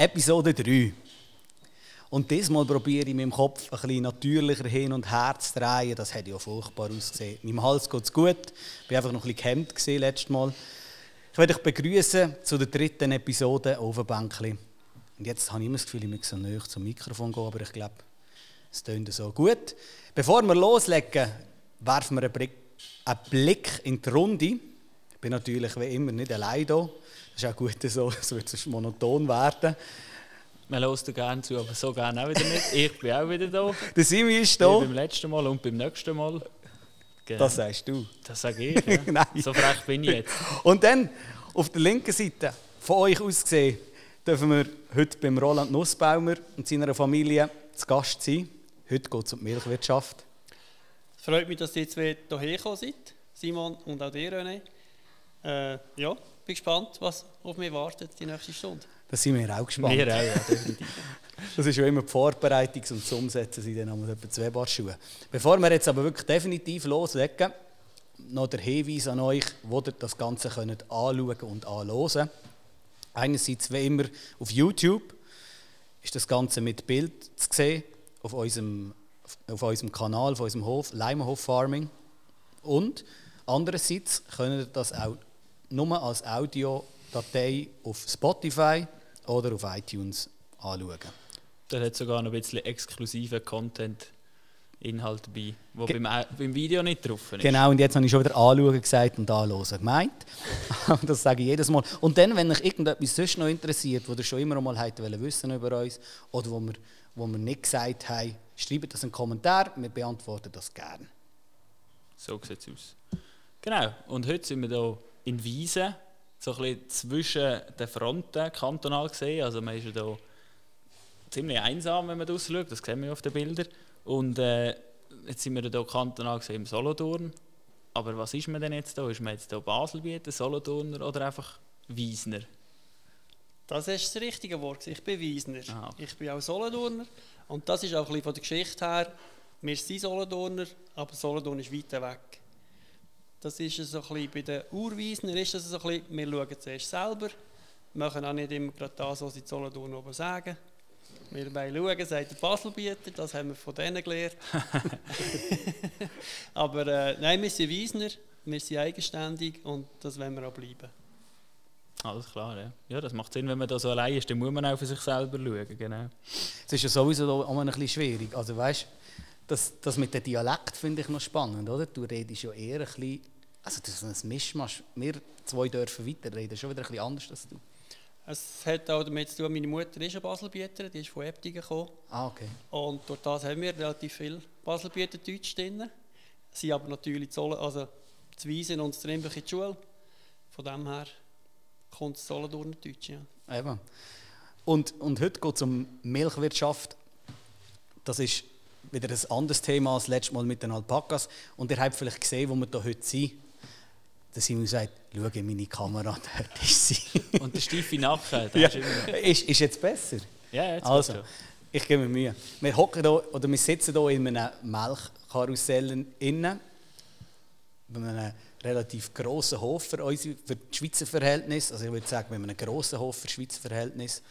Episode 3. Und diesmal probiere ich meinem Kopf ein bisschen natürlicher hin und her zu drehen. Das hat ja furchtbar ausgesehen. Meinem Hals geht es gut. Ich war einfach noch ein bisschen gehemmt letztes Mal. Ich werde euch begrüßen zu der dritten Episode Bänkchen. Und jetzt habe ich immer das Gefühl, ich muss so näher zum Mikrofon gehen, aber ich glaube, es tönt so gut. Bevor wir loslegen, werfen wir einen Blick in die Runde. Ich bin natürlich wie immer nicht allein hier. Das ist auch gut so, es wird sonst monoton werden. Man hört dir gerne zu, aber so gerne auch wieder nicht. Ich bin auch wieder da. Der Simi ist da. Wie beim letzten Mal und beim nächsten Mal. Genau. Das sagst du. Das sage ich. Ja. Nein. So frech bin ich jetzt. Und dann auf der linken Seite, von euch aus gesehen, dürfen wir heute beim Roland Nussbaumer und seiner Familie zu Gast sein. Heute geht es um die Milchwirtschaft. Es freut mich, dass ihr zwei hierher gekommen seid, Simon und auch dir, René. Äh, ja, bin gespannt, was auf mich wartet die nächste Stunde. Da sind wir auch gespannt. Wir auch, ja, definitiv. Das ist ja immer die Vorbereitung und das Umsetzen sind dann einmal etwa zwei Paar Schuhe. Bevor wir jetzt aber wirklich definitiv loslegen, noch der Hinweis an euch, wo ihr das Ganze könnt anschauen und anhören Einerseits, wie immer, auf YouTube ist das Ganze mit Bild zu sehen, auf unserem, auf unserem Kanal, auf unserem Hof, Leimenhof Farming. Und andererseits könnt ihr das auch nur als Audiodatei auf Spotify oder auf iTunes anschauen. Da hat sogar noch ein bisschen exklusiven Content. Inhalt dabei, der Ge beim, beim Video nicht drauf ist. Genau, und jetzt habe ich schon wieder anschauen gesagt und anhören gemeint. das sage ich jedes Mal. Und dann, wenn euch irgendetwas sonst noch interessiert, wo ihr schon immer mal habt wissen über uns oder wo wir, wo wir nicht gesagt haben, schreibt das in einen Kommentar, wir beantworten das gerne. So sieht es aus. Genau, und heute sind wir hier in Wiesen, so ein bisschen zwischen den Fronten kantonal gesehen. Also man ist ja hier ziemlich einsam, wenn man das schaut, das sehen wir auf den Bildern. Und äh, jetzt sind wir hier kantonal gesehen im Solothurn. Aber was ist man denn jetzt da? Ist man jetzt hier Baselbieter, Solothurner oder einfach Wiesner? Das ist das richtige Wort. Ich bin Wiesner. Ah, okay. Ich bin auch Solothurner. Und das ist auch ein bisschen von der Geschichte her. Wir sind Solothurner, aber Solothurn ist weit weg. Das ist so ein bisschen, bei den Urwiesner ist das so ein bisschen, wir schauen zuerst selber, machen auch nicht immer gerade das, was sie Solothurn oben sagen. Wir wollen schauen, sagt der Baselbieter, das haben wir von denen gelernt. Aber äh, nein, wir sind Wiesner, wir sind eigenständig und das wollen wir auch bleiben. Alles klar, ja. Ja, das macht Sinn, wenn man da so allein ist, dann muss man auch für sich selber schauen, genau. Es ist ja sowieso auch ein bisschen schwierig, also weißt, das, das mit dem Dialekt finde ich noch spannend, oder? Du redest ja eher ein bisschen, also das ist ein Mischmasch, wir zwei dürfen weiterreden, schon wieder ein bisschen anders als du. Es hat auch damit zu tun, meine Mutter ist ein Baselbieter, die ist von Eptingen gekommen. Ah, okay. Und durch das haben wir relativ viel Baselbieter Deutsch drin. Sie aber natürlich zu, also zu Wiesen und zu Trimbach in die Schule. Von dem her kommt es Solothurner Deutsch, ja. Eben. Und, und heute geht es um Milchwirtschaft. Das ist wieder ein anderes Thema als letztes Mal mit den Alpakas. Und ihr habt vielleicht gesehen, wo wir hier heute sind der Simon sagt, schau in meine Kamera, dort ist sie. Und der steife Nacken, ja. ist, ist, jetzt besser? Ja, jetzt also, ich gebe mir Mühe. Wir, hocken hier, oder wir sitzen hier in einem Melkkarussell innen, bei einem relativ grossen Hof für, unsere, für die Schweizer Verhältnis. Also ich würde sagen, wir haben einen grossen Hof für Schweizer Verhältnis.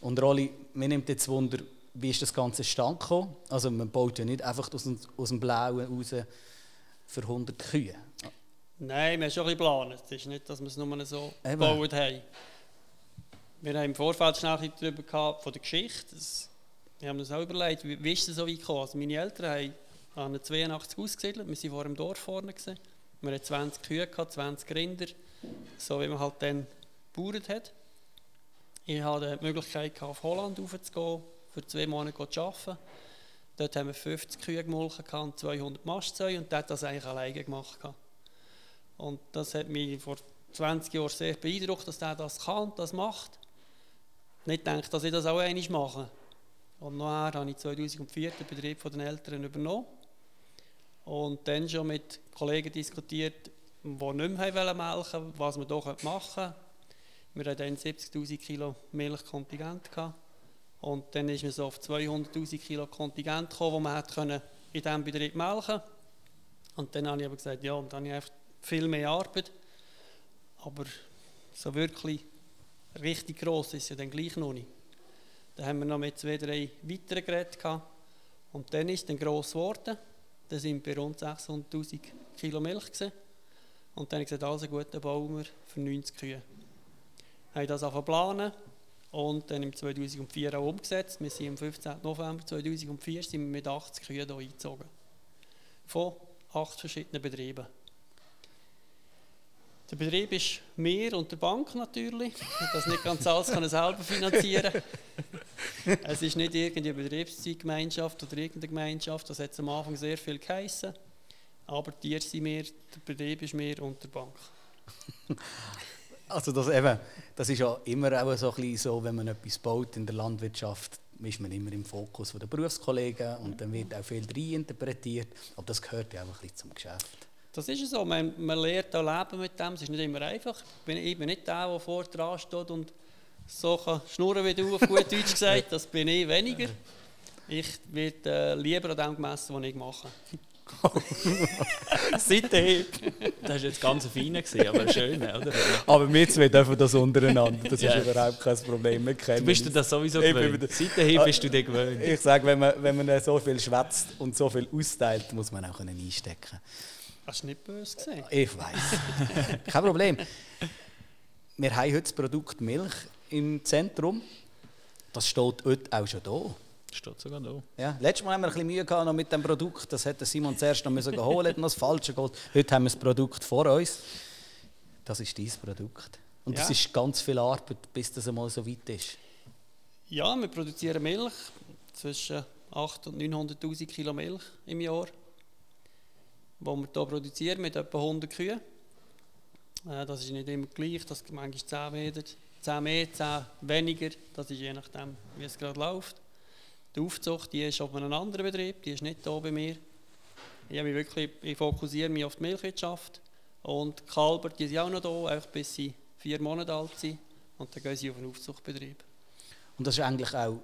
Und Rolli, mir nimmt jetzt Wunder, wie ist das Ganze stand gekommen? Also man baut ja nicht einfach aus dem, aus dem Blauen raus für 100 Kühe. Nein, wir haben schon ein bisschen geplant. Es ist nicht, dass wir es nur so Eben. gebaut haben. Wir haben im Vorfeld schnell darüber gehabt, von der Geschichte. Das, wir haben uns auch überlegt, wie, wie ist es so weit gekommen? Also meine Eltern haben an 82 ausgesiedelt. Wir waren vor dem Dorf vorne. Gewesen. Wir hatten 20 Kühe, gehabt, 20 Rinder. So wie man halt dann gebaut hat. Ich hatte die Möglichkeit, auf Holland raufzugehen, für zwei Monate zu arbeiten. Dort haben wir 50 Kühe gemolken und 200 Mastzäune und der hat das eigentlich alleine gemacht. Gehabt. Und das hat mich vor 20 Jahren sehr beeindruckt, dass er das kann, das macht. Nicht gedacht, dass ich das auch einmal mache. Und nachher habe ich 2004 den Betrieb von den Eltern übernommen. Und dann schon mit Kollegen diskutiert, die nicht mehr melken wollten, was wir hier machen können. Wir hatten dann 70'000 Kilo Milchkontingent. Und dann ist man so auf 200'000 Kilo Kontingent gekommen, das man in diesem Betrieb melken. Und dann habe ich aber gesagt, ja, und dann habe ich einfach viel mehr Arbeit. Aber so wirklich richtig gross ist ja dann gleich noch nicht. Dann haben wir noch mit zwei, drei weiteren Geräten gehabt. Und dann ist dann gross geworden. Dann sind bei rund 600'000 Kilo Milch gewesen. Und dann habe ich gesagt, also gut, dann bauen wir für 90 Kühe. Wir haben das angefangen planen und dann im 2004 auch umgesetzt. Wir sind am 15. November 2004 sind wir mit 80 Kühen hier eingezogen. Von acht verschiedenen Betrieben. Der Betrieb ist mir und der Bank natürlich. Das nicht ganz alles kann er selber finanzieren. es ist nicht irgendeine Betriebsgemeinschaft oder irgendeine Gemeinschaft. Das hat am Anfang sehr viel geheissen. Aber die sind mir, der Betrieb ist mir und der Bank. Also das, eben, das ist ja immer auch so, ein so, wenn man etwas baut in der Landwirtschaft, ist man immer im Fokus der Berufskollegen und dann wird auch viel reinterpretiert. Aber das gehört ja auch ein bisschen zum Geschäft. Das ist so, man, man lernt auch leben mit dem, es ist nicht immer einfach. Ich bin, ich bin nicht der, der vor dran steht und so kann schnurren wie du, auf gut Deutsch gesagt, das bin ich weniger. Ich werde äh, lieber an dem gemessen, was ich mache. Seitdem. Das war jetzt ganz fein, aber schön, oder? Aber wir zwei dürfen das untereinander, das ist überhaupt kein Problem. Wir du bist dir das sowieso gewöhnt. Seitdem bist du dir gewöhnt. Ich sage, wenn man, wenn man so viel schwätzt und so viel austeilt, muss man auch einstecken können. Hast du nicht böse gesehen? Ich weiß. Kein Problem. Wir haben heute das Produkt Milch im Zentrum. Das steht heute auch schon da. Steht sogar da. Ja, letztes Mal haben wir ein bisschen Mühe gehabt mit dem Produkt. Das hätte Simon zuerst noch müssen holen, hat noch das Falsche geholt. Heute haben wir das Produkt vor uns. Das ist dieses Produkt. Und ja. das ist ganz viel Arbeit, bis das einmal so weit ist. Ja, wir produzieren Milch. Zwischen 800.000 und 900.000 Kilo Milch im Jahr die wir hier produzieren mit etwa 100 Kühen. Äh, das ist nicht immer gleich, das manchmal 10 Meter, 10 mehr, 10 weniger, das ist je nachdem, wie es gerade läuft. Die Aufzucht die ist auf einem anderen Betrieb, die ist nicht hier bei mir. Ich, mich wirklich, ich fokussiere mich auf die Milchwirtschaft und die Kalber die sind auch noch hier, einfach bis sie vier Monate alt sind und dann gehen sie auf einen Aufzuchtbetrieb. Und das ist eigentlich auch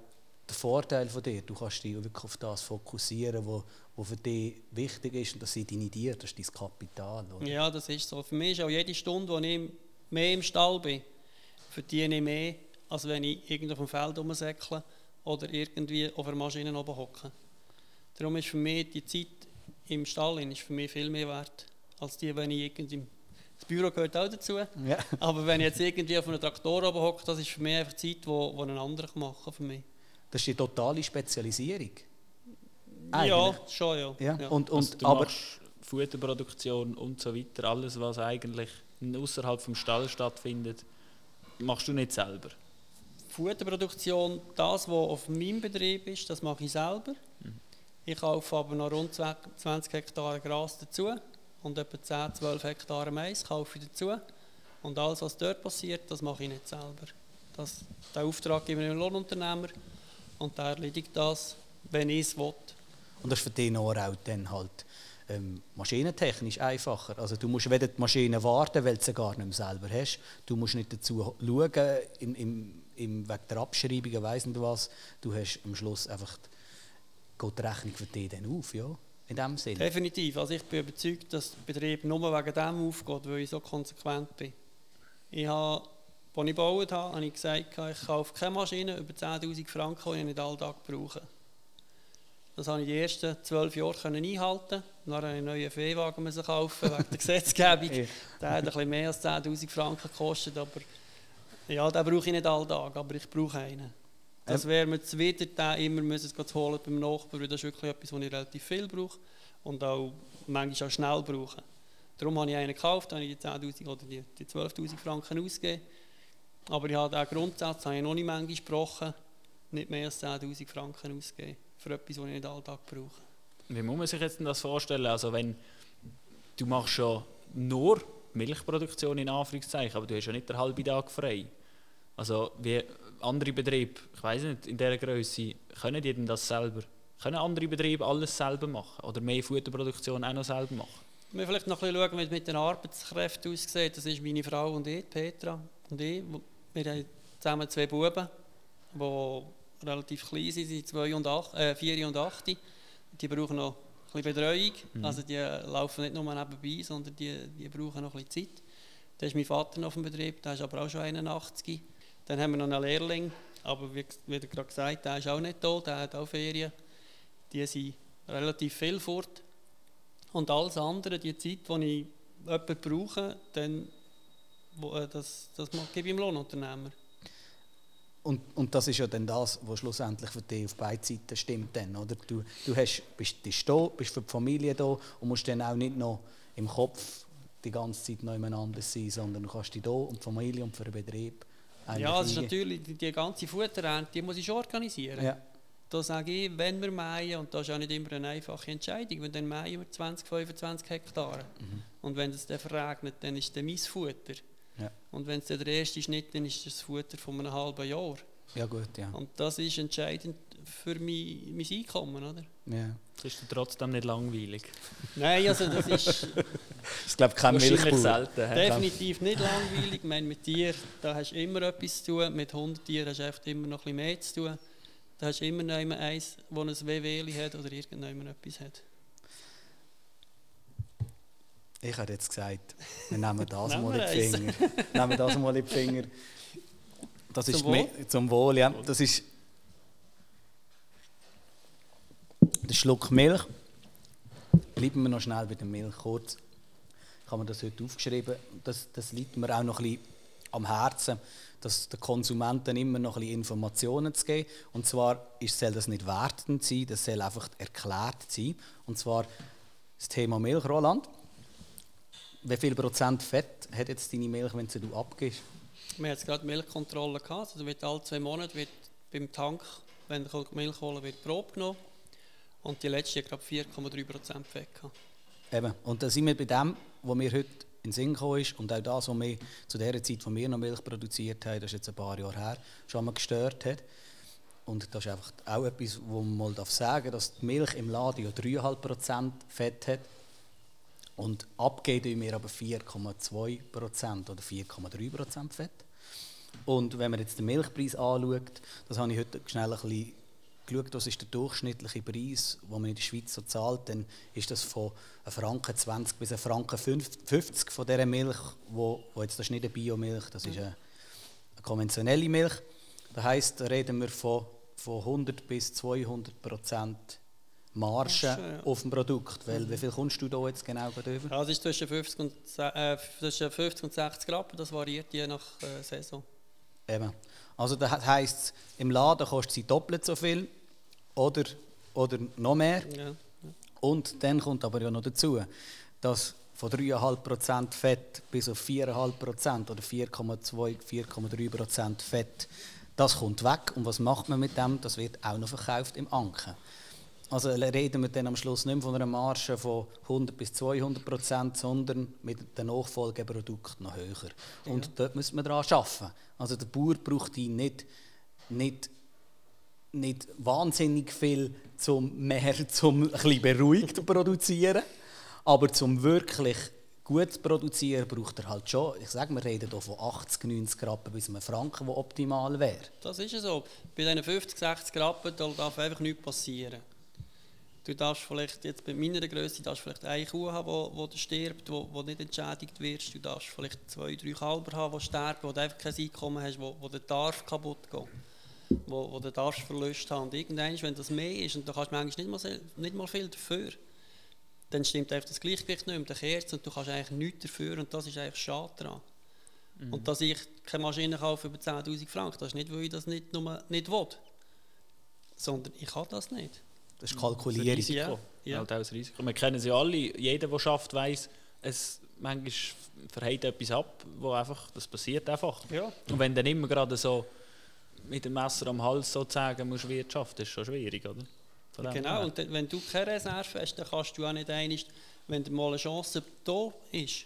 der Vorteil von dir. Du kannst dich wirklich auf das fokussieren, was wo für dich wichtig ist. Und das sind deine Tiere, das ist dein Kapital. Oder? Ja, das ist so. Für mich ist auch jede Stunde, wo ich mehr im Stall bin, verdiene ich mehr, als wenn ich irgendwo auf dem Feld rumsäckle oder irgendwie auf einer Maschine oben hocke. Darum ist für mich die Zeit im Stall ist für mich viel mehr wert, als die, wenn ich irgendwie das Büro gehört auch dazu. Ja. Aber wenn ich jetzt irgendwie auf einem Traktor oben hocke, das ist für mich einfach Zeit, die wo ein anderer machen für mich. Das ist die totale Spezialisierung. Eigentlich. Ja, schon, ja. ja. ja. Und, und, also du aber Futterproduktion und so weiter, alles, was eigentlich außerhalb vom Stall stattfindet, machst du nicht selber? Futterproduktion, das, was auf meinem Betrieb ist, das mache ich selber. Mhm. Ich kaufe aber noch rund 20 Hektar Gras dazu und etwa 10, 12 Hektar Mais kaufe ich dazu. Und alles, was dort passiert, das mache ich nicht selber. Das, den Auftrag gebe ich einem Lohnunternehmer und der erledigt das, wenn ich es will. Und das ist für den auch dann halt ähm, maschinentechnisch einfacher. Also du musst weder die Maschine warten, weil du sie gar nicht mehr selber hast. Du musst nicht dazu schauen, im, im, im, wegen der Abschreibung, weiss nicht was. Du hast am Schluss einfach geht die Rechnung für dich dann auf, ja? In dem Sinne. Definitiv. Also ich bin überzeugt, dass der Betrieb nur wegen dem aufgeht, weil ich so konsequent bin. Ich habe, als ich gebaut habe, habe ich gesagt, ich kaufe keine Maschine über 10'000 Franken, die ich nicht alltag brauche. Das konnte ich die ersten zwölf Jahre einhalten. Dann musste ich einen neuen Viehwagen kaufen wegen der Gesetzgebung. der hat ein bisschen mehr als 10'000 Franken gekostet, aber ja, den brauche ich nicht alltag, aber ich brauche einen. Das wäre mir zuwider, den immer müssen zu holen beim Nachbarn, das ist wirklich etwas, was ich relativ viel brauche und auch manchmal auch schnell brauche. Darum habe ich einen gekauft, habe ich die 10'000 oder die, die 12'000 Franken ausgegeben. Aber ich habe den Grundsatz habe ich noch nicht manchmal gesprochen, nicht mehr als 10'000 Franken ausgegeben für etwas, das ich nicht alltag brauche. Wie muss man sich jetzt das vorstellen? Also wenn du machst schon nur Milchproduktion in Anführungszeichen, aber du hast ja nicht den halben Tag frei. Also wie andere Betriebe, ich weiß nicht, in dieser Größe, können die denn das selber? Können andere Betriebe alles selber machen oder mehr Futterproduktion auch noch selber machen? Wir vielleicht noch ein bisschen schauen, wie es mit den Arbeitskräften aussieht. Das ist meine Frau und ich, Petra und ich. Wir haben zusammen zwei Buben, die relativ klein sind, sind zwei und acht, äh, vier und acht. Die brauchen noch ein bisschen Betreuung. Mhm. Also die laufen nicht nur nebenbei, sondern die, die brauchen noch ein bisschen Zeit. Da ist mein Vater noch auf dem Betrieb, der ist aber auch schon 81. Dann haben wir noch einen Lehrling, Aber wie, wie gerade gesagt der ist auch nicht da, der hat auch Ferien. Die sind relativ viel fort. Und alles andere, die Zeit, die ich jemanden brauche, dann, äh, das, das gebe ich dem Lohnunternehmer. Und, und das ist ja dann das, was schlussendlich für dich auf beiden Seiten stimmt. Dann, oder? Du, du hast, bist, bist da, bist für die Familie da und musst dann auch nicht noch im Kopf die ganze Zeit noch nebeneinander sein, sondern du kannst dich da um die Familie und für den Betrieb Ja, das ist natürlich, die, die ganze Futterernte, die muss ich schon organisieren. Ja. Da sage ich, wenn wir mähen, und das ist auch nicht immer eine einfache Entscheidung, wenn dann mähen wir 20, 25 Hektare. Mhm. Und wenn es dann verregnet, dann ist das mein Futter. Und wenn es der erste Schnitt dann ist das Futter von einem halben Jahr. Ja gut, ja. Und das ist entscheidend für mein, mein Einkommen, oder? Ja. Das ist trotzdem nicht langweilig. Nein, also das ist... ich glaube kein Milchbauer. selten. Definitiv nicht langweilig. Ich meine, mit dir, da hast du immer etwas zu tun. Mit 100 Tieren hast du einfach immer noch ein bisschen mehr zu tun. Da hast du immer noch eins, das ein WWli hat oder irgendjemand etwas hat. Ich hätte jetzt gesagt, wir nehmen das mal in die Finger. nehmen das mal in die Finger. Das zum ist Wohl? zum Wohl, ja. Das ist der Schluck Milch. Bleiben wir noch schnell bei der Milch kurz. Ich habe mir das heute aufgeschrieben. Das, das liegt mir auch noch ein bisschen am Herzen, dass den Konsumenten immer noch ein bisschen Informationen zu geben. Und zwar soll das nicht wertend sein, das soll einfach erklärt sein. Und zwar das Thema Milch, Roland. Wie viel Prozent Fett hat jetzt deine Milch, wenn du abgibst? Wir haben jetzt gerade Milchkontrolle gehabt. Also wird alle zwei Monate wird beim Tank, wenn du Milch holen wird Probe genommen. Und die letzte hat gerade 4,3 Prozent Fett gehabt. Eben. Und da sind wir bei dem, was mir heute in den Sinn gekommen ist und auch das, was wir zu der Zeit, wo wir noch Milch produziert haben, das ist jetzt ein paar Jahre her, schon mal gestört hat. Und das ist einfach auch etwas, wo man mal sagen darf, dass die Milch im Laden ja 3,5% Fett hat und abgeben wir aber 4,2% oder 4,3% Fett. Und wenn man jetzt den Milchpreis anschaut, das habe ich heute schnell ein bisschen geschaut, was ist der durchschnittliche Preis, den man in der Schweiz so zahlt, dann ist das von 1 Franken 20 bis 1 Franken 50 von dieser Milch, wo, wo jetzt das ist nicht eine Biomilch, das ist eine, eine konventionelle Milch. Das heisst, da reden wir von, von 100 bis 200 Prozent Marge auf dem Produkt. Weil, wie viel kommst du da jetzt genau über? Ja, das ist zwischen 50 und, äh, zwischen 50 und 60 Rappen, das variiert je nach äh, Saison. Eben. Also das heisst, im Laden kostet sie doppelt so viel oder, oder noch mehr. Ja. Ja. Und dann kommt aber ja noch dazu, dass von 3,5% Fett bis auf 4,5% oder 4,2, 4,3% Fett, das kommt weg. Und was macht man mit dem? Das wird auch noch verkauft im Anken. Also reden wir dann am Schluss nicht mehr von einer Marge von 100 bis 200 Prozent, sondern mit den Nachfolgeprodukten noch höher. Und ja. dort müssen wir daran arbeiten. Also der Bauer braucht ihn nicht, nicht, nicht wahnsinnig viel zum mehr zum ein beruhigt zu produzieren, aber zum wirklich gut zu produzieren braucht er halt schon, ich sage, wir reden hier von 80, 90 Rappen bis einem Franken, der optimal wäre. Das ist ja so. Bei diesen 50, 60 Rappen darf einfach nichts passieren. Du darfst vielleicht jetzt bei meiner Größe darfst vielleicht eine Kuh haben, die, wo, stirbt, wo, wo nicht entschädigt wird. Du darfst vielleicht zwei, drei Kälber haben, die sterben, wo du einfach kein Einkommen hast, wo, wo der Darf kaputt geht, wo, wo du darfst Verlust haben. Und irgendwann, wenn das mehr ist und du kannst manchmal nicht mal, nicht mal viel dafür, dann stimmt einfach das Gleichgewicht nicht mehr, dann kehrt und du kannst eigentlich nichts dafür und das ist eigentlich schade daran. Mhm. Und dass ich keine Maschine kaufe über 10'000 Franken, das ist nicht, weil ich das nicht, nur nicht will, sondern ich habe das nicht. Das ist Kalkulierung. Das Risiko. Ja. Halt auch das Risiko. Wir kennen sie alle. Jeder, der schafft, weiß, es manchmal verhält etwas ab, wo einfach, das passiert einfach. Ja. Und wenn dann immer gerade so mit dem Messer am Hals sozusagen musst wirtschaften, ist schon schwierig, oder? Genau, und wenn du keine Reserve hast, dann kannst du auch nicht einig, wenn mal eine Chance da ist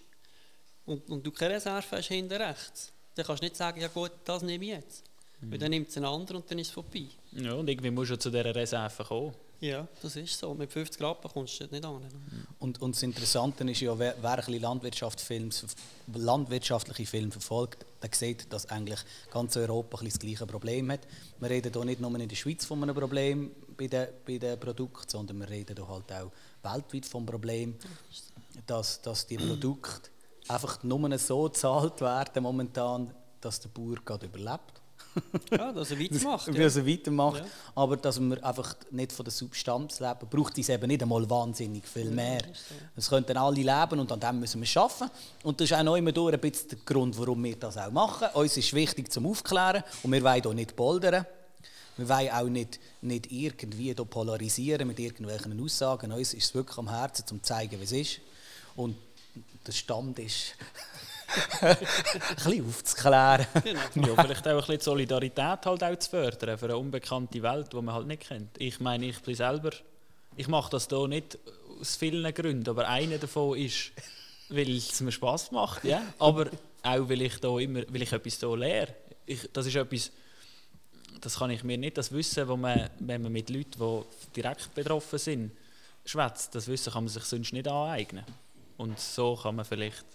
und, und du keine Reserve hast hinten rechts, dann kannst du nicht sagen, ja gut, das nehme ich jetzt. Mhm. Weil dann nimmt es ein anderer und dann ist es vorbei. Ja, und irgendwie musst du zu dieser Reserve kommen. Ja, das ist so. Mit 50 Grad kommst du nicht an. Und, und das Interessante ist ja, wer, wer ein Landwirtschaft Films, landwirtschaftliche Filme verfolgt, der sieht, dass eigentlich ganz Europa ein das gleiche Problem hat. Wir reden hier nicht nur in der Schweiz von einem Problem bei den, bei den Produkten, sondern wir reden hier halt auch weltweit vom Problem, dass, dass die Produkte einfach nur so gezahlt werden momentan, dass der Bauer gerade überlebt ja, dass er weitermacht. ja. Dass er weitermacht. Ja. Aber dass wir einfach nicht von der Substanz leben, braucht es eben nicht einmal wahnsinnig viel mehr. Es ja, könnten alle leben und an dem müssen wir arbeiten. Und das ist auch noch immer durch ein bisschen der Grund, warum wir das auch machen. Uns ist wichtig zum Aufklären und wir wollen hier nicht poldern. Wir wollen auch nicht, nicht irgendwie polarisieren mit irgendwelchen Aussagen. Uns ist es wirklich am Herzen, um zu zeigen, wie es ist. Und der Stand ist ein bisschen aufzuklären. Genau. Ja, vielleicht auch ein bisschen Solidarität halt auch zu fördern für eine unbekannte Welt, die man halt nicht kennt. Ich meine, ich bin selber, ich mache das hier nicht aus vielen Gründen, aber einer davon ist, weil es mir Spass macht, ja. aber auch weil ich, da immer, weil ich etwas hier lehre. Ich, das ist etwas, das kann ich mir nicht, das Wissen, wo man, wenn man mit Leuten, die direkt betroffen sind, schwätzt, das Wissen kann man sich sonst nicht aneignen. Und so kann man vielleicht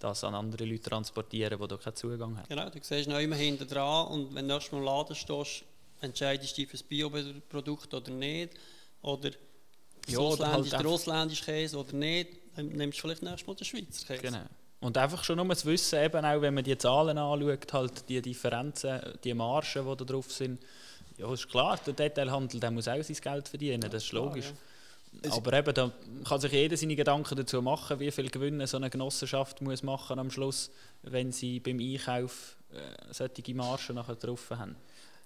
das an andere Leute transportieren, die da keinen Zugang haben. Genau, du siehst noch immer hinten dran und wenn du erst mal im Laden stehst, entscheidest du dich für das Bioprodukt oder nicht. Oder ja, ausländisch, halt der ausländische Käse oder nicht, dann nimmst du vielleicht erst mal den Schweizer Käse. Genau. Und einfach schon nur das Wissen, eben auch wenn man die Zahlen anschaut, halt die Differenzen, die Margen, die da drauf sind, ja, ist klar, der Detailhandel der muss auch sein Geld verdienen, das ist logisch. Klar, ja. Aber eben, da kann sich jeder seine Gedanken dazu machen, wie viel Gewinne so eine Genossenschaft muss machen am Schluss, wenn sie beim Einkauf äh, solche Margen nachher drauf haben.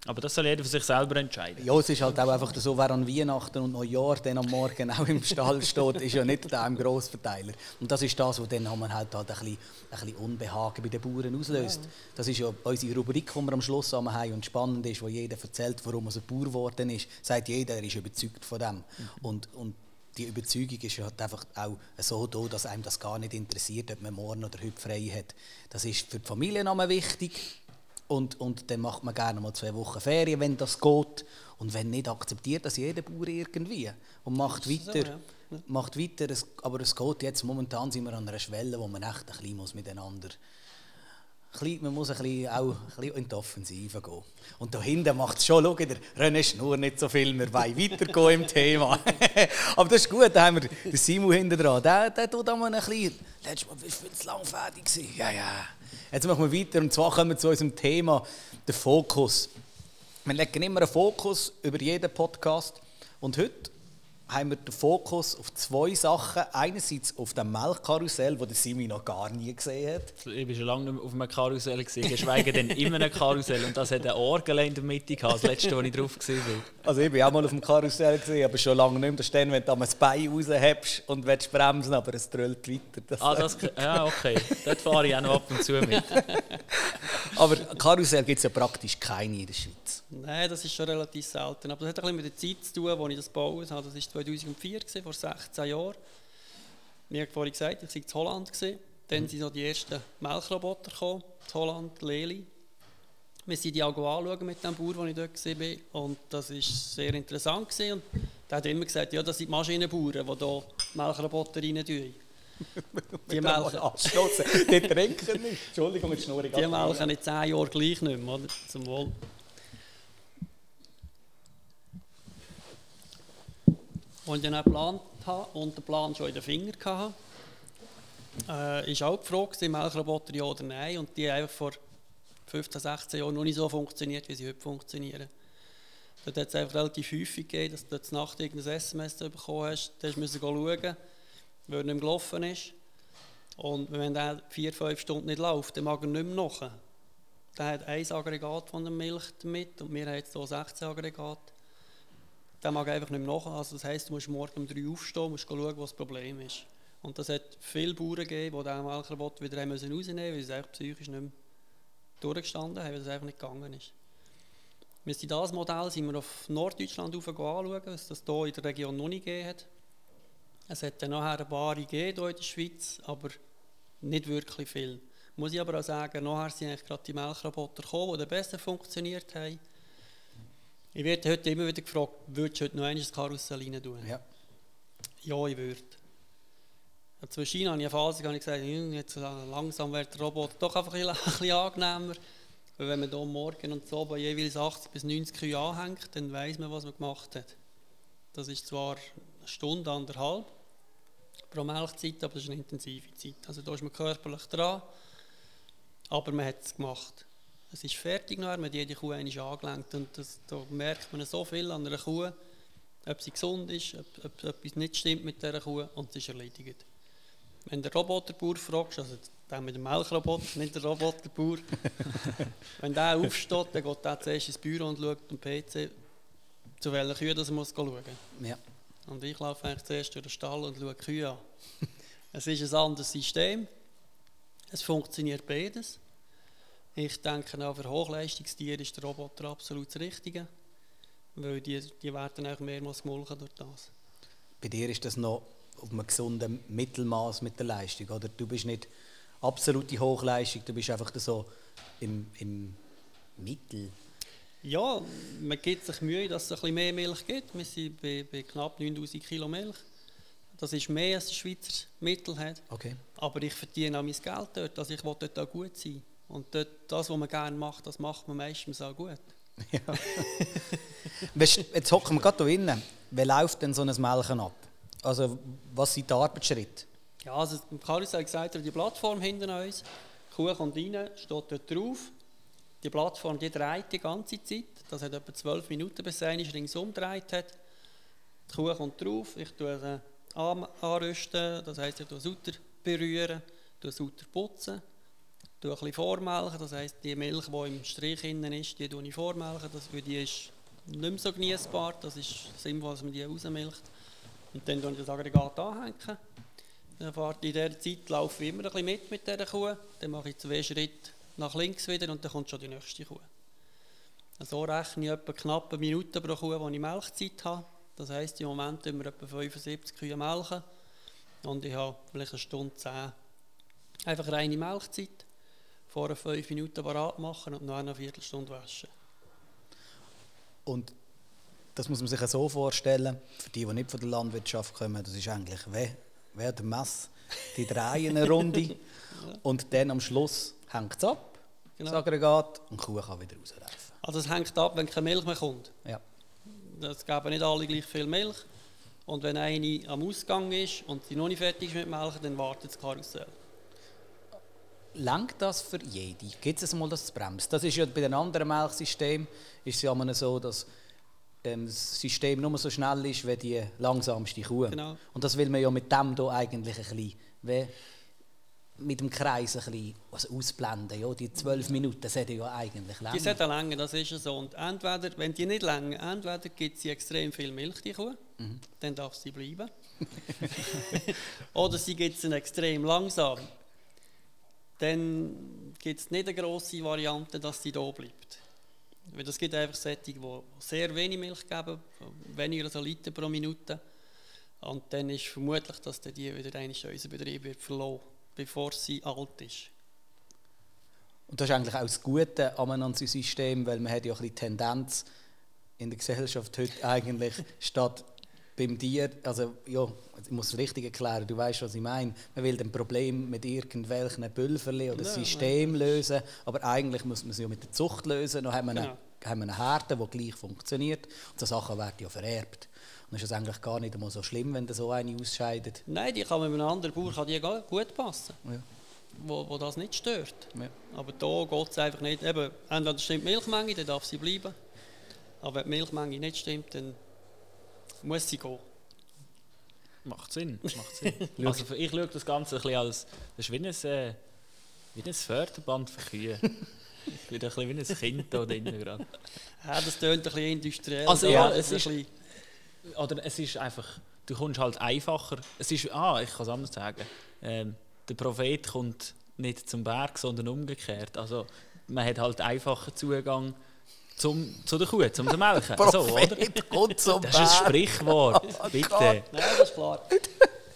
Aber das soll jeder für sich selber entscheiden. Ja, es ist halt auch einfach so, wer an Weihnachten und Neujahr dann am Morgen auch im Stall steht, ist ja nicht der Grossverteiler. Und das ist das, was dann haben wir halt, halt ein, bisschen, ein bisschen Unbehagen bei den Bauern auslöst. Ja. Das ist ja unsere Rubrik, die wir am Schluss haben und spannend ist, wo jeder erzählt, warum er Bauer geworden ist. Sagt jeder, er ist überzeugt von dem. Mhm. Und, und die Überzeugung ist halt einfach auch so da, dass einem das gar nicht interessiert, ob man morgen oder heute frei hat. Das ist für die Familiennamen wichtig und, und dann macht man gerne mal zwei Wochen Ferien, wenn das geht. Und wenn nicht, akzeptiert das jeder Bauer irgendwie und macht weiter. So, ja. macht weiter aber es geht jetzt, momentan sind wir an einer Schwelle, wo man echt ein bisschen muss miteinander bisschen, man muss ein bisschen, auch ein bisschen in die Offensive gehen. Und da hinten macht es schon, schau, der René Schnur nicht so viel, wir wollen weitergehen im Thema. Aber das ist gut, da haben wir den Simon hinten dran, der, der tut einmal ein bisschen, letztes Mal bist du zu lang fertig gewesen. Ja, ja. Jetzt machen wir weiter und zwar kommen wir zu unserem Thema, der Fokus. Wir legen immer einen Fokus über jeden Podcast und heute haben wir den Fokus auf zwei Sachen. Einerseits auf dem Melkkarussell, das Simi noch gar nie gesehen hat. Ich war schon lange nicht mehr auf einem Karussell, gesehen, geschweige denn immer einem Karussell. Und das hat eine Orgel in der Mitte gehabt, das letzte, wo ich drauf war. Also ich war auch mal auf dem Karussell, gesehen, aber schon lange nicht mehr. Das ist dann, wenn du das Bein raushebst und willst bremsen, aber es dröhlt weiter. Das ah, das, ja, okay. Dort fahre ich auch noch ab und zu mit. aber Karussell gibt es ja praktisch keine in der Schweiz. Nein, das ist schon relativ selten. Aber das hat ein bisschen mit der Zeit zu tun, als ich das gebaut habe. Das ist 2004, gewesen, vor 16 Jahren. Ich vorhin gesagt ich war in Holland. Gewesen. Dann sind so die ersten Melkroboter gekommen, in Holland, Leli. Wir sind die auch anschauen mit dem Bauer, den ich dort war. Und das war sehr interessant. Gewesen. Und der hat immer gesagt, ja, das sind Maschinenbauern, die hier Melkroboter rein tun. Die melken. Abstoßen. Die trinken nicht. Entschuldigung, mit Schnurrig. Die melken in 10 Jahren gleich nicht mehr, oder? Zum Wohl. Als ich dann geplant habe und den Plan schon in den Fingern hatte, äh, auch die Frage, Melkroboter ja oder nein. Und die einfach vor 15, 16 Jahren noch nicht so funktioniert, wie sie heute funktionieren. Dort hat es einfach relativ häufig gegeben, dass du zur Nacht irgendein SMS bekommen hast. Da musst du schauen, weil er nicht mehr gelaufen ist. Und wenn der vier, fünf Stunden nicht läuft, dann mag er nicht mehr nach. Der hat ein Aggregat von der Milch mit und wir haben jetzt hier 16 Aggregate der mag einfach nicht mehr nachher. Also das heisst, du musst morgen um drei aufstehen, musst schauen, was das Problem ist. Und das hat viele Bauern gegeben, die diesen Melkerbot wieder rausnehmen mussten, weil sie einfach psychisch nicht mehr durchgestanden haben, weil das einfach nicht gegangen ist. Mit das Modell sind wir auf Norddeutschland anschauen, was das hier in der Region noch nicht gegeben hat. Es hat dann nachher ein paar gegeben hier in der Schweiz, aber nicht wirklich viel. Muss ich aber auch sagen, nachher sind eigentlich gerade die Melkroboter gekommen, die besser funktioniert haben. Ich werde heute immer wieder gefragt, würdest du heute noch ein Karussell rein tun? Ja. Ja, ich würde. China habe ich eine Phase ich gesagt, hm, jetzt langsam wird der Roboter doch einfach ein bisschen angenehmer. Weil wenn man hier morgen und so bei jeweils 80 bis 90 Kühe anhängt, dann weiß man, was man gemacht hat. Das ist zwar eine Stunde, anderthalb pro Melkzeit, aber das ist eine intensive Zeit. Also da ist man körperlich dran, aber man hat es gemacht. Es ist fertig, noch, man hat jede Kuh einmal angelenkt und das, da merkt man so viel an einer Kuh, ob sie gesund ist, ob, ob etwas nicht stimmt mit dieser Kuh und es ist erledigt. Wenn der Roboterbauer fragst, also der mit dem Melkroboter, nicht der Roboterbauer, wenn der aufsteht, dann geht er zuerst ins Büro und schaut am PC, zu welchen Kühen er muss schauen muss. Ja. Und ich laufe eigentlich zuerst durch den Stall und schaue Kühe an. es ist ein anderes System, es funktioniert beides. Ich denke auch für Hochleistungstiere ist der Roboter absolut das Richtige, weil die, die werden auch mehrmals gemolken durch das. Bei dir ist das noch auf einem gesunden Mittelmaß mit der Leistung, oder? Du bist nicht absolute Hochleistung, du bist einfach so im, im Mittel. Ja, man gibt sich Mühe, dass es ein bisschen mehr Milch gibt. Wir sind bei, bei knapp 9000 Kilo Milch. Das ist mehr, als der Schweizer Mittel hat. Okay. Aber ich verdiene auch mein Geld dort, also ich will dort auch gut sein. Und dort, das, was man gerne macht, das macht man meistens auch gut. Ja. Jetzt hocken wir gerade hier drinnen. Wie läuft denn so ein Melken ab? Also, was sind die Arbeitsschritte? Ja, also Karis hat gesagt, die Plattform hinter uns, die Kuh kommt rein, steht dort drauf. Die Plattform die dreht die ganze Zeit. Das hat etwa zwölf Minuten, bis sie ringsum gedreht hat. Die Kuh kommt drauf, ich tue sie anrüsten, das heisst, ich tue Sutter berühren, tue Sutter putzen, tue ein bisschen vormelken, das heisst, die Milch, die im Strich innen ist, die tue ich vormelken, das, die ist nicht mehr so genießbar, das ist sinnvoll, dass man die rausmilcht. Und dann tue ich das Aggregat anhängen. Dann fahrt in dieser Zeit laufe ich immer ein bisschen mit mit dieser Kuh. Dann mache ich zwei Schritte nach links wieder und dann kommt schon die nächste Kuh. So rechne ich etwa knapp eine Minute pro Kuh, wo ich Melkzeit habe. Das heisst, im Moment tun wir etwa 75 Kühe melken. Und ich habe vielleicht eine Stunde 10 einfach reine Melkzeit. Vorher 5 Minuten parat machen und nachher eine Viertelstunde waschen. Und das muss man sich so vorstellen, für die, die nicht von der Landwirtschaft kommen, das ist eigentlich wie, wie der Mess. Die drehen eine Runde und dann am Schluss hängt es ab, genau. das Aggregat, und die Kuh kann wieder rauslaufen. Also es hängt ab, wenn keine Milch mehr kommt. Ja. Das geben nicht alle gleich viel Milch. Und wenn eine am Ausgang ist und sie noch nicht fertig ist mit Milch, dann wartet das Karussell. Langt das für jede? Gibt es mal, dass es bremst? Das ist ja bei den anderen Milchsystemen ist es ja so, dass ähm, das System nur so schnell ist wie die langsamste Kuh. Genau. Und das will man ja mit dem hier eigentlich ein bisschen wie mit dem Kreis ein bisschen also ausblenden. Ja, die zwölf Minuten sollten ja eigentlich länger. Die sollten länger, das ist ja so. Und entweder, wenn die nicht länger, entweder gibt sie extrem viel Milch, die Kuh, mhm. dann darf sie bleiben. Oder sie gibt es extrem langsam. Dann gibt es nicht eine grosse Variante, dass sie da bleibt. Weil es gibt einfach Sättige, die sehr wenig Milch geben, weniger als Liter pro Minute. Und dann ist vermutlich, dass die wieder in unseren Betrieb wird verloren bevor sie alt ist. Und das ist eigentlich auch das Gute an einem System, weil man hat ja auch die Tendenz in der Gesellschaft heute eigentlich statt beim Tier, also ja, ich muss es richtig erklären, du weißt, was ich meine. Man will ein Problem mit irgendwelchen Pülverli oder ja, System lösen, aber eigentlich muss man es ja mit der Zucht lösen. Dann haben wir, genau. eine, haben wir eine Härte, die gleich funktioniert und so Sachen werden ja vererbt. Und dann ist es eigentlich gar nicht einmal so schlimm, wenn da so eine ausscheidet. Nein, die kann mit einem anderen Bauer kann die gut passen. Ja. Wo, wo das nicht stört. Ja. Aber da geht es einfach nicht. Eben, entweder stimmt die Milchmenge, dann darf sie bleiben. Aber wenn die Milchmenge nicht stimmt, dann muss sie gehen. Macht Sinn. Macht Sinn. also ich schaue das Ganze ein bisschen als das ist wie ein, äh, wie ein Förderband für Kühe. Ich bin ein bisschen wie ein Kind da drinnen gerade. Ja, das tönt ein bisschen industriell. Also ja, es ist, oder es ist einfach, du kommst halt einfacher. Es ist, ah, ich kann es anders sagen. Ähm, der Prophet kommt nicht zum Berg, sondern umgekehrt. Also man hat halt einfacher Zugang zum, zu der Kuh, zum Melken. Prophet so, oder? Das ist ein Sprichwort, oh, bitte. Nein, das ist klar.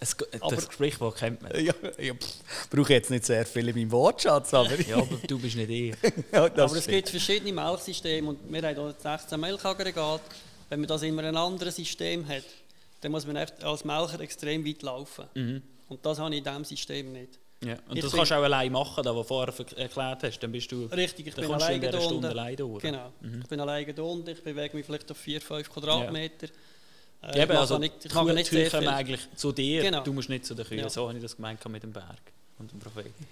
Es, das Sprichwort kennt man. Ja, ich brauche jetzt nicht sehr viel in meinem Wortschatz, aber... ja, aber du bist nicht ich. ja, aber es gibt verschiedene Melksysteme und wir haben hier 16 Milchaggregate. Wenn man das immer ein anderes System hat, dann muss man als Melker extrem weit laufen. Mhm. Und das habe ich in diesem System nicht. Ja. Und ich das kannst du auch allein machen, das, was du vorher erklärt hast. Dann bist du, Richtig, ich bin alleine da Stunde alleine durch. Genau, mhm. ich bin alleine da unten, ich bewege mich vielleicht auf 4-5 Quadratmeter. Ja. Äh, Eben, also nicht, ich mache nicht sehr eigentlich zu dir, genau. du musst nicht zu den Kühen. Ja. So habe ich das gemeint mit dem Berg und dem Propheten.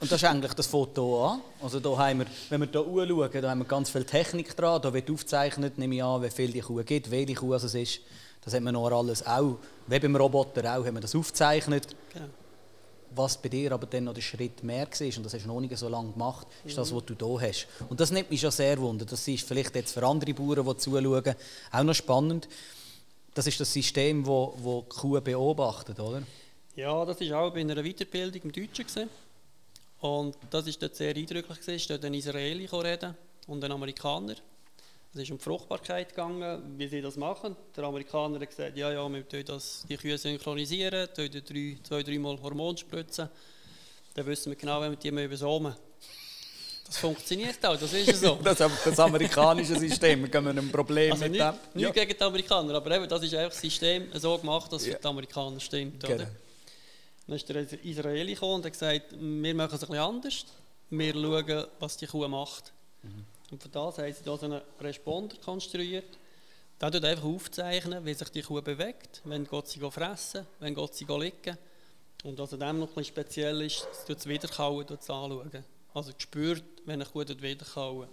Und das ist eigentlich das Foto an. Also da haben wir, wenn wir hier anschauen, da haben wir ganz viel Technik dran. Da wird aufgezeichnet, nehme ich an, wie viel die Kuh gibt, welche Kuh es ist. Das haben wir noch alles auch, wie beim Roboter auch, haben wir das aufgezeichnet. Genau. Was bei dir aber dann noch der Schritt mehr war, und das hast du noch nicht so lange gemacht, ist das, was du hier hast. Und das nimmt mich schon sehr wunder. Das ist vielleicht jetzt für andere Bauern, die zuschauen, auch noch spannend. Das ist das System, das wo, die Kuh beobachtet, oder? Ja, das war auch bei einer Weiterbildung im Deutschen. Gewesen. Und das war dort sehr eindrücklich. Es ist dort ein Israeli reden und ein Amerikaner. Es ist um die Fruchtbarkeit gegangen, wie sie das machen. Der Amerikaner hat gesagt, ja, ja, wir tun das, die Kühe synchronisieren, tun drei, zwei, dreimal Hormone spritzen. Dann wissen wir genau, wenn wir die übersomen. Das funktioniert auch, das ist so. das, das amerikanische System, wir haben ein Problem also mit nicht, dem. Nicht ja. gegen die Amerikaner, aber eben, das ist einfach das System so gemacht, dass es ja. für die Amerikaner stimmt. Genau. Oder? Dann ist der Israeli gekommen und hat gesagt, wir machen es ein bisschen anders. Wir schauen, was die Kuh macht. Mhm. Und für das haben sie da so einen Responder konstruiert. Der tut einfach aufzeichnen, wie sich die Kuh bewegt, wenn Gott sie fressen, wenn Gott sie liegen. Und was an dem noch ein speziell ist, es tut das Wiederkauen anschauen. Also spürt, wenn eine Kuh wiederkauen.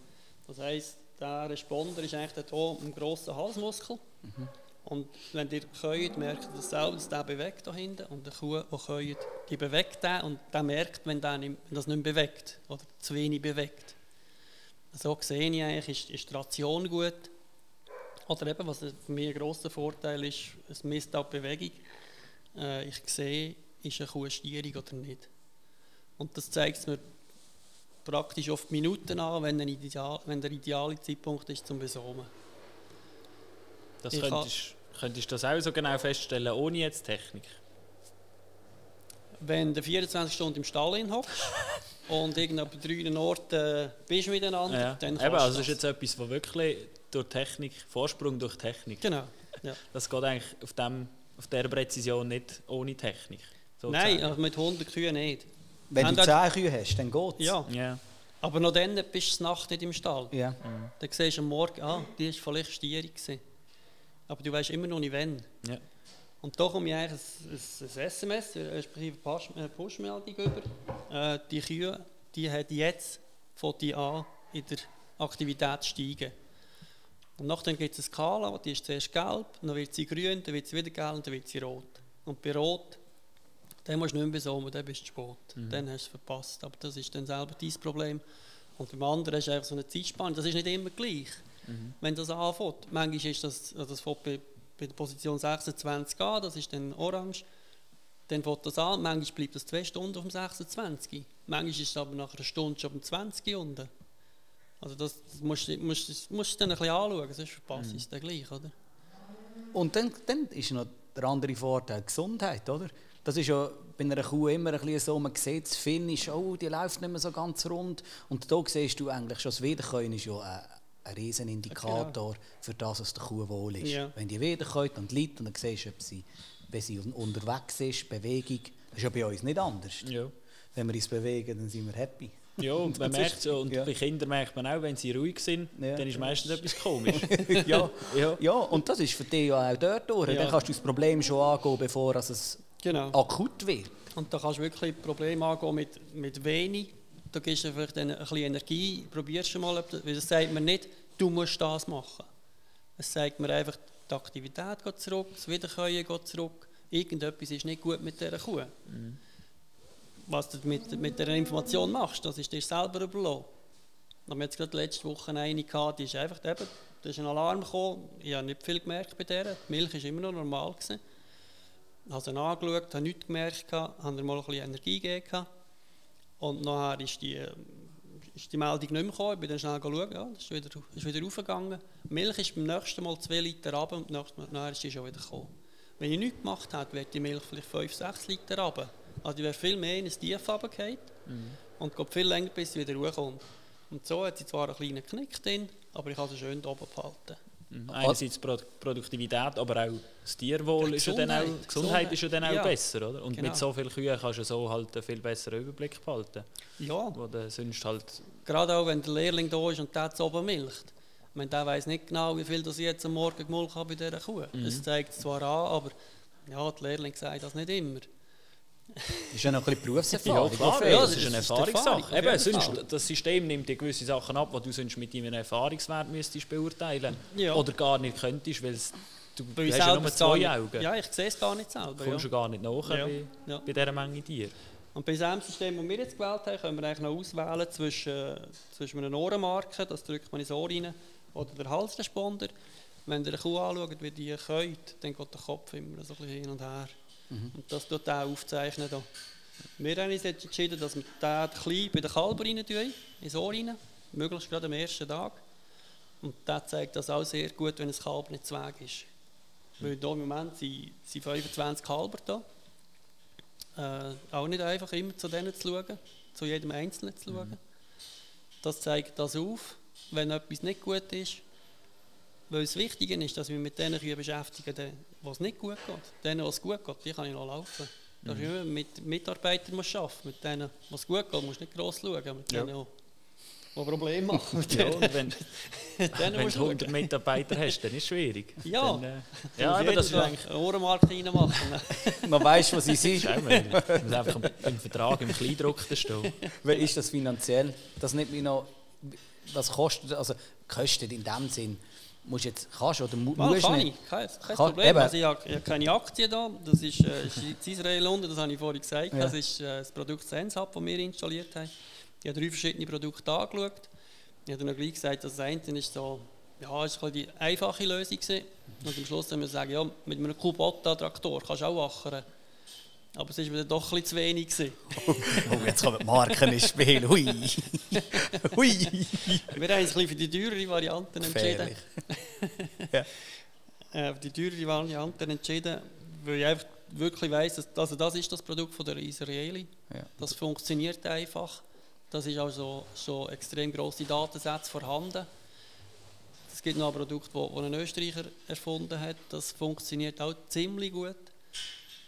Das heisst, der Responder ist eigentlich hier im grossen Halsmuskel. Mhm. Und wenn ihr könnt, merkt ihr selber, dass der bewegt da hinten. Und der Kuh, die könnt, die bewegt den und der merkt, wenn, der nicht, wenn das nicht bewegt oder zu wenig bewegt so sehe ich eigentlich, ist, ist die Ration gut. Oder eben, was für mich ein grosser Vorteil ist, es misst auch die Bewegung. Äh, ich sehe, ist eine Kuh stierig oder nicht. Und das zeigt es mir praktisch oft Minuten an, wenn, ein Ideal, wenn der ideale Zeitpunkt ist zum Besomen. Das könntest, könntest du das auch so genau feststellen, ohne jetzt Technik? Wenn du 24 Stunden im Stall hockst und irgendwo bei drei Orten bist miteinander, ja. dann Eben, also das ist jetzt etwas, was wirklich durch Technik, Vorsprung durch Technik. Genau. Ja. Das geht eigentlich auf, dem, auf dieser Präzision nicht ohne Technik. Nein, also mit 100 Kühen nicht. Wenn Wenn du 10 Kühe hast, dann geht es. Ja. ja. Aber noch dann bist du nachts nicht im Stall. Ja. Mhm. Dann siehst du am Morgen, ah, die war vielleicht stierig. Aber du weißt immer noch nicht, wann. Ja. Und da komme ich eigentlich ein, ein, ein SMS, respektive eine Push-Meldung über. Äh, die Kühe, die hat jetzt von die an in der Aktivität steigen. Und nachdem gibt es eine Skala, die ist zuerst gelb, dann wird sie grün, dann wird sie wieder gelb und dann wird sie rot. Und bei rot, dann musst du nicht mehr besonnen, dann bist du spät. Mhm. Dann hast du es verpasst. Aber das ist dann selber dein Problem. Und beim anderen du einfach so eine Zeitspanne. Das ist nicht immer gleich, mhm. wenn das anfängt. Manchmal ist das, also das bei bei der Position 26 an, das ist dann orange, dann fängt das an, manchmal bleibt das zwei Stunden auf dem 26. Manchmal ist es aber nach einer Stunde schon auf dem 20 unten. Also das, das musst, du musst, musst dann ein bisschen anschauen, sonst verpasst mhm. es dann gleich, oder? Und dann, dann ist noch der andere Vorteil, Gesundheit, oder? Das ist ja bei einer Kuh immer ein bisschen so, man sieht das Finish, oh, die läuft nicht mehr so ganz rund. Und da siehst du eigentlich schon, das Wiederkäuen ist ja ein riesen Indikator genau. für das, was der Kuh wohl ist. Ja. Wenn die wiederkommt und liegt und dann siehst du, ob sie, wenn sie unterwegs ist, Bewegung, das ist ja bei uns nicht anders. Ja. Wenn wir uns bewegen, dann sind wir happy. Ja, und man merkt so, und ja. bei Kindern merkt man auch, wenn sie ruhig sind, ja. dann ist meistens etwas komisch. ja. ja. ja, und das ist für dich ja auch dort durch. Dann kannst du das Problem schon angehen, bevor es genau. akut wird. Und da kannst du wirklich Probleme angehen mit, mit wenig da gibst du vielleicht ein bisschen Energie, probierst du mal, weil das sagt mir nicht, du musst das machen. Es sagt mir einfach, die Aktivität geht zurück, das Wiederkäuen geht zurück, irgendetwas ist nicht gut mit dieser Kuh. Mhm. Was du mit, mit dieser Information machst, das ist dir selber überlassen. Wir haben jetzt gerade letzte Woche eine gehabt, die ist einfach eben, da ist ein Alarm gekommen, ich habe nicht viel gemerkt bei der, die Milch war immer noch normal. Gewesen. Ich habe sie angeschaut, habe nichts gemerkt, habe mal ein bisschen Energie gegeben. Und nachher ist die, ist die Meldung nicht mehr gekommen. Ich bin dann schnell schauen, ja, das ist wieder, ist wieder aufgegangen. Milch ist beim nächsten Mal 2 Liter runter und nachher ist sie schon wieder gekommen. Wenn ich nichts gemacht hätte, wäre die Milch vielleicht 5, 6 Liter runter. Also die wäre viel mehr in ein Tief runtergefallen mhm. und geht viel länger, bis sie wieder hochkommt. Und so hat sie zwar einen kleinen Knick drin, aber ich habe sie schön oben behalten. Mhm. Einerseits Pro Produktivität, aber auch das Tierwohl ist ja dann auch, Gesundheit, Gesundheit ist ja dann auch ja. besser, oder? Und genau. mit so vielen Kühen kannst du so halt einen viel besseren Überblick behalten. Ja. Wo sonst halt Gerade auch, wenn der Lehrling da ist und der zu oben milcht. Ich meine, der weiß nicht genau, wie viel das ich jetzt am Morgen gemolken habe bei dieser Kuh. Mhm. Das zeigt es zwar an, aber ja, der Lehrling sagt das nicht immer. Das ist ja noch ein bisschen Berufserfahrung. ja, klar, ja, das, ist eine Erfahrungssache. Eben, sonst, das System nimmt dir gewisse Sachen ab, die du sonst mit deinem Erfahrungswert müsstest beurteilen ja. oder gar nicht könntest, weil du Weil hast ja nur zwei Augen. Ja, ich sehe es gar nicht selber. Du kommst ja gar nicht nach ja. bei, ja. bei dieser Menge Tiere. Und bei diesem System, das wir jetzt gewählt haben, können wir eigentlich noch auswählen zwischen, zwischen einer Ohrenmarke, das drückt man ins Ohr rein, oder der Halsresponder. Wenn ihr eine Kuh anschaut, wie die käut, dann geht der Kopf immer so ein bisschen hin und her. Mhm. Und das tut auch aufzeichnen. Da. Wir haben uns jetzt entschieden, dass wir den klein bei den Kalber rein tun, ins Ohr rein, möglichst gerade am ersten Tag. Und das zeigt das auch sehr gut, wenn ein Kalb nicht zweig ist. Weil hier im Moment sind, sind 25 Kalber da. Äh, auch nicht einfach immer zu denen zu schauen, zu jedem Einzelnen zu schauen. Mhm. Das zeigt das auf, wenn etwas nicht gut ist. Weil das Wichtige ist, dass wir mit denen beschäftigen, wo es nicht gut geht. Denen, was gut geht, die kann ich noch laufen. Mhm. Dass ich mit Mitarbeitern muss arbeiten Mit denen, was gut geht, musst du nicht gross schauen. Mit denen, ja die Probleme machen. ja, und wenn, wenn du 100 Mitarbeiter hast, dann ist es schwierig. Ja, dann, äh, ja aber das ist eigentlich eine Ohrenmarke reinmachen. Man weiß, was sie sind. Mal, muss einfach im Vertrag im Kleindruck stehen. Wie ist das finanziell? Das nicht mehr noch, was kostet, also kostet in dem Sinn, musst jetzt, kannst oder mu musst kann nicht? Ich, kein, kein kann, Problem. Also ich, habe, ich habe keine Aktien da, das ist, äh, ist Israel London, das habe ich vorhin gesagt. Ja. Das ist äh, das Produkt SenseHub, das wir installiert haben. Ich habe drei verschiedene Produkte angeschaut. Ich habe dann gleich gesagt, dass das eine ist so, ja, ist die einfache Lösung gewesen. Und am Schluss haben wir gesagt, ja, mit einem Kubota-Traktor kannst du auch wachern. Aber es war mir doch ein bisschen zu wenig. oh, jetzt kommen die Marken ins Spiel. Hui. Hui. Wir haben uns ein bisschen für die teurere Varianten entschieden. ja. äh, für die teurere Varianten entschieden, weil ich einfach wirklich weiss, dass also das ist das Produkt von der Israeli. Ja. Das funktioniert einfach. Das ist also schon extrem grosse Datensätze vorhanden. Es gibt noch ein Produkt, das ein Österreicher erfunden hat. Das funktioniert auch ziemlich gut.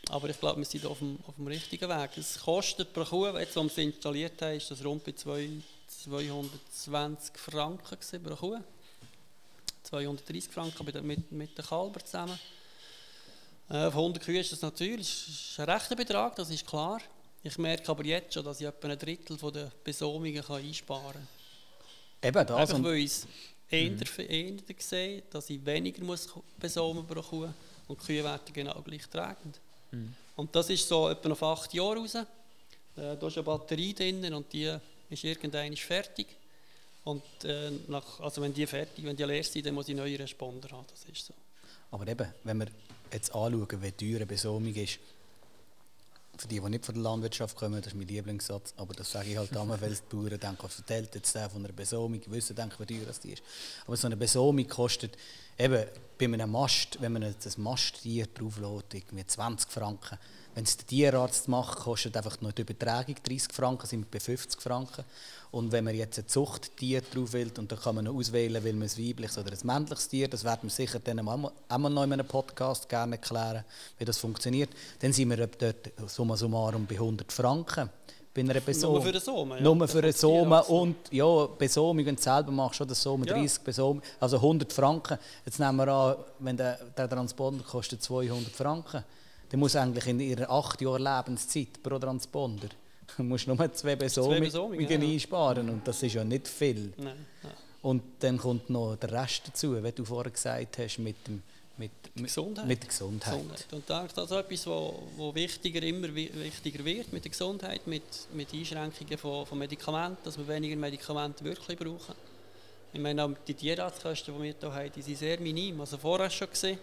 Aber ich glaube, wir sind auf dem, auf dem richtigen Weg. Es kostet pro Kuh, jetzt, als wir es installiert haben, ist das rund bei 220 Franken pro Kuh. 230 Franken mit, mit, mit den Kalber zusammen. Äh, auf 100 Kühe ist das natürlich ist ein rechter Betrag, das ist klar. Ich merke aber jetzt schon, dass ich etwa ein Drittel der Besomungen einsparen kann. Eben das. Einfach weil ich es eher, mhm. eher sehe, dass ich weniger muss besomen pro Kuh und die Kühe werden genau gleich tragend. Mhm. Und das ist so etwa auf acht Jahre raus. Äh, da ist eine Batterie drin und die ist irgendwann fertig. Und äh, nach, also wenn die fertig, wenn die leer sind, dann muss ich neue Responder haben. Das ist so. Aber eben, wenn wir jetzt anschauen, wie teuer eine Besomung ist, für die, die nicht von der Landwirtschaft kommen, das ist mein Lieblingssatz, aber das sage ich halt immer, weil die Bauern denken, was erzählt jetzt der von einer Besomung, wissen, denken, wie teuer das die ist. Aber so eine Besomung kostet eben bei einem Mast, wenn man das Masttier drauflässt, irgendwie 20 Franken. Wenn es der Tierarzt macht, kostet einfach nur die Übertragung 30 Franken, sind wir bei 50 Franken. Und wenn man jetzt ein Zuchttier drauf will, und dann kann man noch auswählen, will man ein weibliches oder ein männliches Tier, das werden wir sicher dann auch mal noch in einem Podcast gerne erklären, wie das funktioniert, dann sind wir dort summa summarum bei 100 Franken. Bei einer Besomung. Nur für den Somen, ja. Nur für den Somen und ja, Besomung, wenn du selber machst, schon das Somen, ja. 30 Besomung, also 100 Franken. Jetzt nehmen wir an, wenn der, der Transponder kostet 200 Franken, dann muss eigentlich in ihrer 8 Jahre Lebenszeit pro Transponder musst nur zwei Besomungen ja. einsparen und das ist ja nicht viel. Nein, nein. Und dann kommt noch der Rest dazu, wie du vorher gesagt hast, mit, dem, mit, Gesundheit. mit der Gesundheit. Gesundheit. Und das ist etwas, was wichtiger, immer wichtiger wird mit der Gesundheit, mit, mit Einschränkungen von, von Medikamenten, dass wir weniger Medikamente wirklich brauchen. Ich meine, auch die Tierarztkosten, die wir hier haben, die sind sehr minim, also vorher schon gesehen.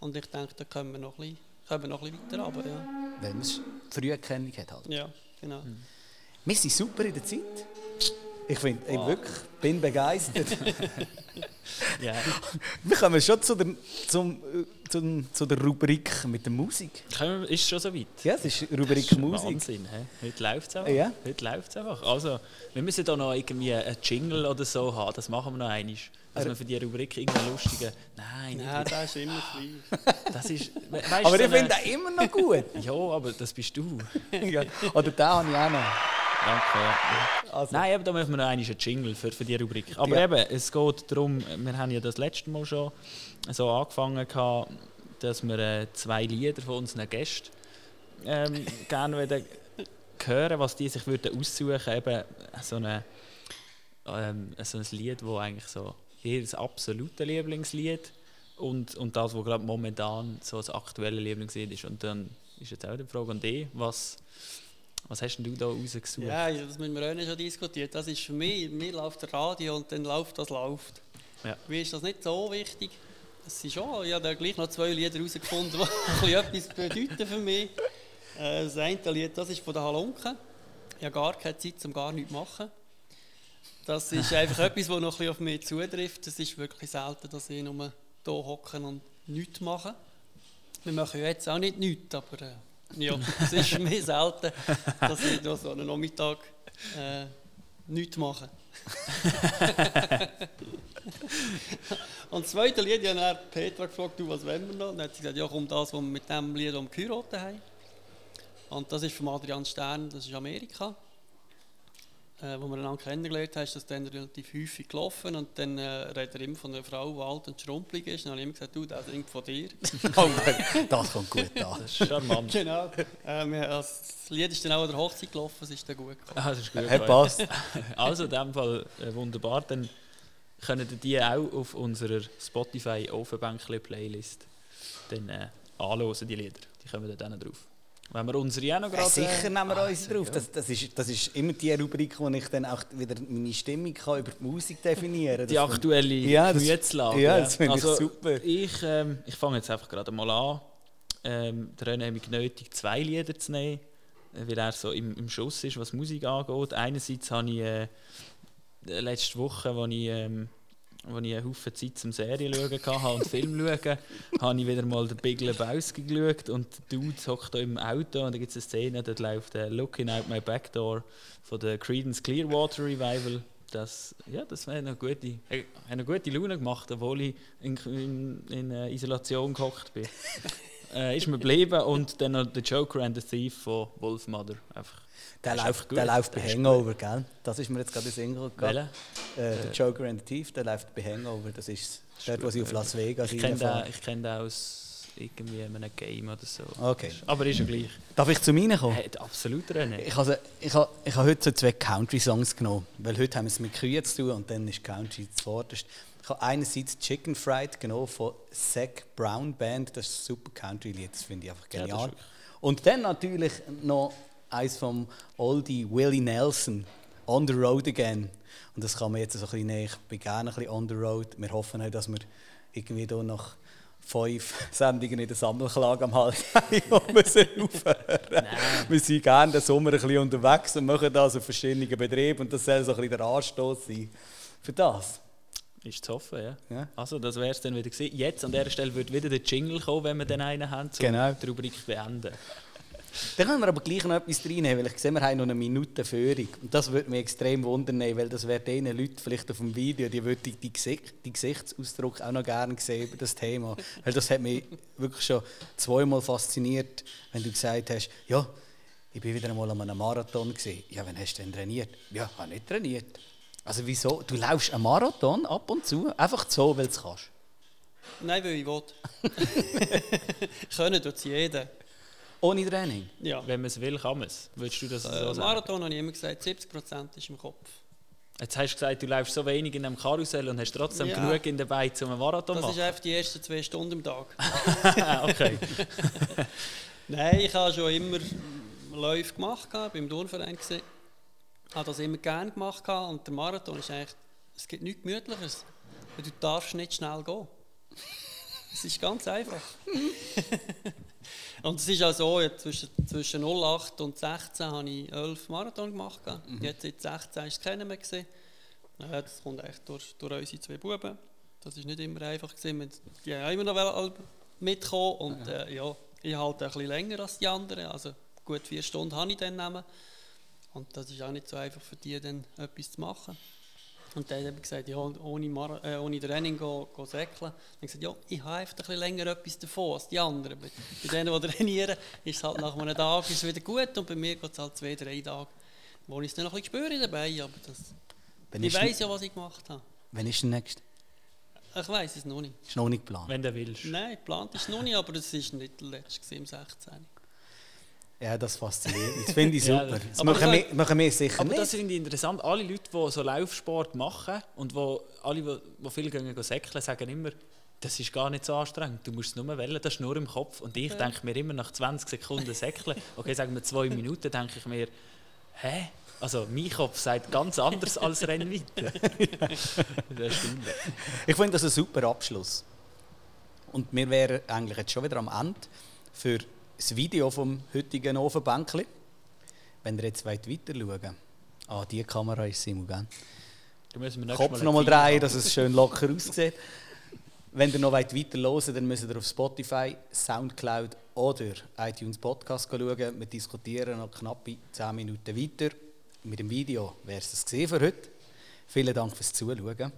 Und ich denke, da können wir noch ein bisschen, können wir noch ein bisschen weiter runter. Ja. Weil man es Früherkennung hat halt. Ja. Genau. Wir sind super in der Zeit. Ich finde, wow. ich wirklich bin begeistert. ja. Wir kommen schon zu der, zum, zum, zu der Rubrik mit der Musik. Ist schon so weit? Ja, es ist Rubrik ist Musik. Wahnsinn, he? Heute läuft es einfach. Ja. Heute läuft's einfach. Also, wir müssen da noch irgendwie einen Jingle oder so haben, das machen wir noch einmal. Dass wir für die Rubrik irgendeinen lustigen. Nein, Nein, das ist immer schwierig. Das ist, weißt, aber so ich finde den immer noch gut. ja, aber das bist du. Oder den habe ich auch noch. Danke. Also. Nein, aber da machen wir noch einen Jingle für, für die Rubrik. Aber ja. eben, es geht darum, wir haben ja das letzte Mal schon so angefangen, dass wir äh, zwei Lieder von unseren Gästen ähm, gerne würden hören, was die sich würden aussuchen würden. So, eine, ähm, so ein Lied, das eigentlich so ihr absolute Lieblingslied und, und das, was gerade momentan so das aktuelle Lieblingslied ist. Und dann ist jetzt auch die Frage an dich, was, was hast du da rausgesucht? Ja, das müssen wir auch schon diskutiert. Das ist für mich, mir läuft der Radio und dann läuft, was läuft. Ja. Mir ist das nicht so wichtig. Es ist schon, ich habe gleich noch zwei Lieder herausgefunden, die etwas bedeuten für mich. Äh, das eine Lied, das ist von der Halunke. Ich habe gar keine Zeit, um gar nichts zu machen. Das ist einfach etwas, das noch ein auf mich zutrifft. Es ist wirklich selten, dass ich nur hier hocke und nichts mache. Wir machen ja jetzt auch nicht nichts, aber äh, ja, es ist für mich selten, dass ich da so einen Nachmittag äh, nichts mache. und das zweite Lied, ich habe Petra gefragt, du, was wollen wir noch? Und dann hat sie gesagt, ja, komm, das, was wir mit dem Lied um geheiratet haben. Und das ist von Adrian Stern, das ist Amerika äh, wo wir einander kennengelernt haben, ist das dann relativ häufig gelaufen und dann äh, redet er immer von einer Frau, die alt und schrumpelig ist und dann habe ich immer gesagt, du, das singt von dir. Oh, das kommt gut an. Das ist charmant. genau. Ähm, das Lied ist dann auch an der Hochzeit gelaufen, es ist dann gut gekommen. Ah, das ist gut. Hey, passt. also in dem Fall äh, wunderbar, dann können ihr die auch auf unserer Spotify Ofenbänkle Playlist dann äh, anhören, die Lieder. Die kommen dann drauf. Wenn wir unsere auch noch gerade... sicher nehmen wir ah, uns drauf. Das, das, ist, das ist immer die Rubrik, wo ich dann auch wieder meine Stimmung kann über die Musik definieren kann. Die aktuelle ja, Gemütslage. Ja, das finde also, ich super. Ich, ähm, ich fange jetzt einfach gerade mal an. Ähm, der René hat mich genötigt, zwei Lieder zu nehmen, weil er so im, im Schuss ist, was Musik angeht. Einerseits habe ich äh, letzte Woche, als ich... Ähm, als ich einen Haufen Zeit zum Serien schauen hatte und Film schauen, habe ich wieder mal den Big Lebowski geschaut und der Dude hockt im Auto und da gibt es eine Szene, dort läuft der Looking Out My Back Door von der Creedence Clearwater Revival. Das, ja, das hat eine gute, eine gute Laune gemacht, obwohl ich in, in, in Isolation gehockt bin. äh, ist mir geblieben und dann noch The Joker and the Thief von Wolfmother. Einfach der läuft, der läuft bei Hangover, gell? Das ist mir jetzt gerade in Sinn gegangen. Äh, der Joker and the Thief, der läuft bei Hangover. Das ist dort, wo sie auf Las Vegas Ich kenne den, kenn den aus irgendwie einem Game oder so. Okay. Aber ist ja gleich. Darf ich zu mir kommen? Hey, absolut René. Ich habe ich habe, ich habe heute so zwei Country-Songs genommen, weil heute haben wir es mit Kühen zu tun und dann ist Country zuvorderst. Ich habe einerseits Chicken Fried genommen von Zach Brown Band, das ist ein super Country-Lied, das finde ich einfach genial. Ja, und dann natürlich noch eins vom Oldie Willie Nelson, On the Road Again. Und das kann man jetzt so ein bisschen näher. Ich bin gerne ein bisschen on the road. Wir hoffen auch, dass wir irgendwie hier nach fünf Sendungen in der Sammelklage am Hals haben, müssen aufhören. Wir sind gerne den Sommer ein bisschen unterwegs und machen das auf verschiedenen Betrieben. Und das soll so ein bisschen der Anstoß sein für das. Ist zu hoffen, ja. ja. Also, das wäre es dann wieder gewesen. Jetzt an dieser Stelle wird wieder der Jingle kommen, wenn wir den einen haben, um genau. die Rubrik beenden. Dann können wir aber gleich noch etwas reinnehmen, weil ich sehe, wir haben noch eine Minute Führung. Und das würde mich extrem wundern, weil das wäre den Leuten vielleicht auf dem Video, die würden die, Gesicht, die Gesichtsausdruck auch noch gerne sehen über das Thema. Weil das hat mich wirklich schon zweimal fasziniert, wenn du gesagt hast, ja, ich bin wieder einmal an einem Marathon gesehen. Ja, wann hast du denn trainiert? Ja, ich habe nicht trainiert. Also wieso? Du laufst einen Marathon ab und zu, einfach so, weil du es kannst. Nein, weil ich will. Können tut es jeder. Ohne Training? Ja. Wenn man es will, kann man es. Würdest du das äh, so sagen? Marathon habe ich immer gesagt, 70% ist im Kopf. Jetzt hast du gesagt, du läufst so wenig in einem Karussell und hast trotzdem ja. genug in der Beine, um einen Marathon zu machen. Das ist einfach die ersten zwei Stunden im Tag. okay. Nein, ich habe schon immer Läufe gemacht, beim Turnverein Ich habe das immer gerne gemacht und der Marathon ist eigentlich, es gibt nichts Gemütliches. Du darfst nicht schnell gehen. Es ist ganz einfach. Und es ist auch so, zwischen, zwischen 08 und 16 habe ich 11 Marathon gemacht. Mhm. Jetzt seit 16 ist es keiner mehr. Gewesen. Das kommt echt durch, durch unsere zwei Buben. Das war nicht immer einfach. Gewesen. Die haben immer noch mitkommen und äh, ja, ich halte ein bisschen länger als die anderen. Also gut vier Stunden habe ich dann nehmen. Und das ist auch nicht so einfach für die, dann etwas zu machen. Und dann hat er gesagt, ja, ohne, Mar äh, ohne Training go, go säckeln. Dann gesagt, ja, ich habe einfach ein bisschen länger etwas davon als die anderen. Bei, bei denen, die trainieren, ist es halt nach einem Tag ist wieder gut und bei mir geht es halt zwei, drei Tage, wo ich es dann noch ein bisschen spüre dabei. Aber das, ich weiß ja, was ich gemacht habe. Wann ist der nächste? Ich weiß es noch nicht. Ist noch nicht geplant? Wenn du willst. Nein, geplant ist es noch nicht, aber es ist nicht der letzte im 16. Ja, das fasziniert mich. Das finde ich super. das, das machen, wir, machen wir sicher aber nicht. das finde ich interessant. Alle Leute, die so Laufsport machen und wo, alle, die, die viel gehen, säckeln, sagen immer, das ist gar nicht so anstrengend. Du musst es nur wählen, das ist nur im Kopf. Und ich ja. denke mir immer nach 20 Sekunden säckeln, okay, sagen wir zwei Minuten, denke ich mir, hä? Also mein Kopf sagt ganz anders als Rennweite. das stimmt. Ich finde das ein super Abschluss. Und wir wären eigentlich jetzt schon wieder am Ende für das Video vom heutigen Ofenbänkli. Wenn ihr jetzt weit weiter schauen Ah, die Kamera ist Simon, gell? Kopf noch mal drehen, dass es schön locker aussieht. Wenn ihr noch weit weiter hören dann müsst ihr auf Spotify, Soundcloud oder iTunes Podcast schauen. Wir diskutieren noch knappe 10 Minuten weiter. Mit dem Video wäre es das für heute. Vielen Dank fürs Zuschauen.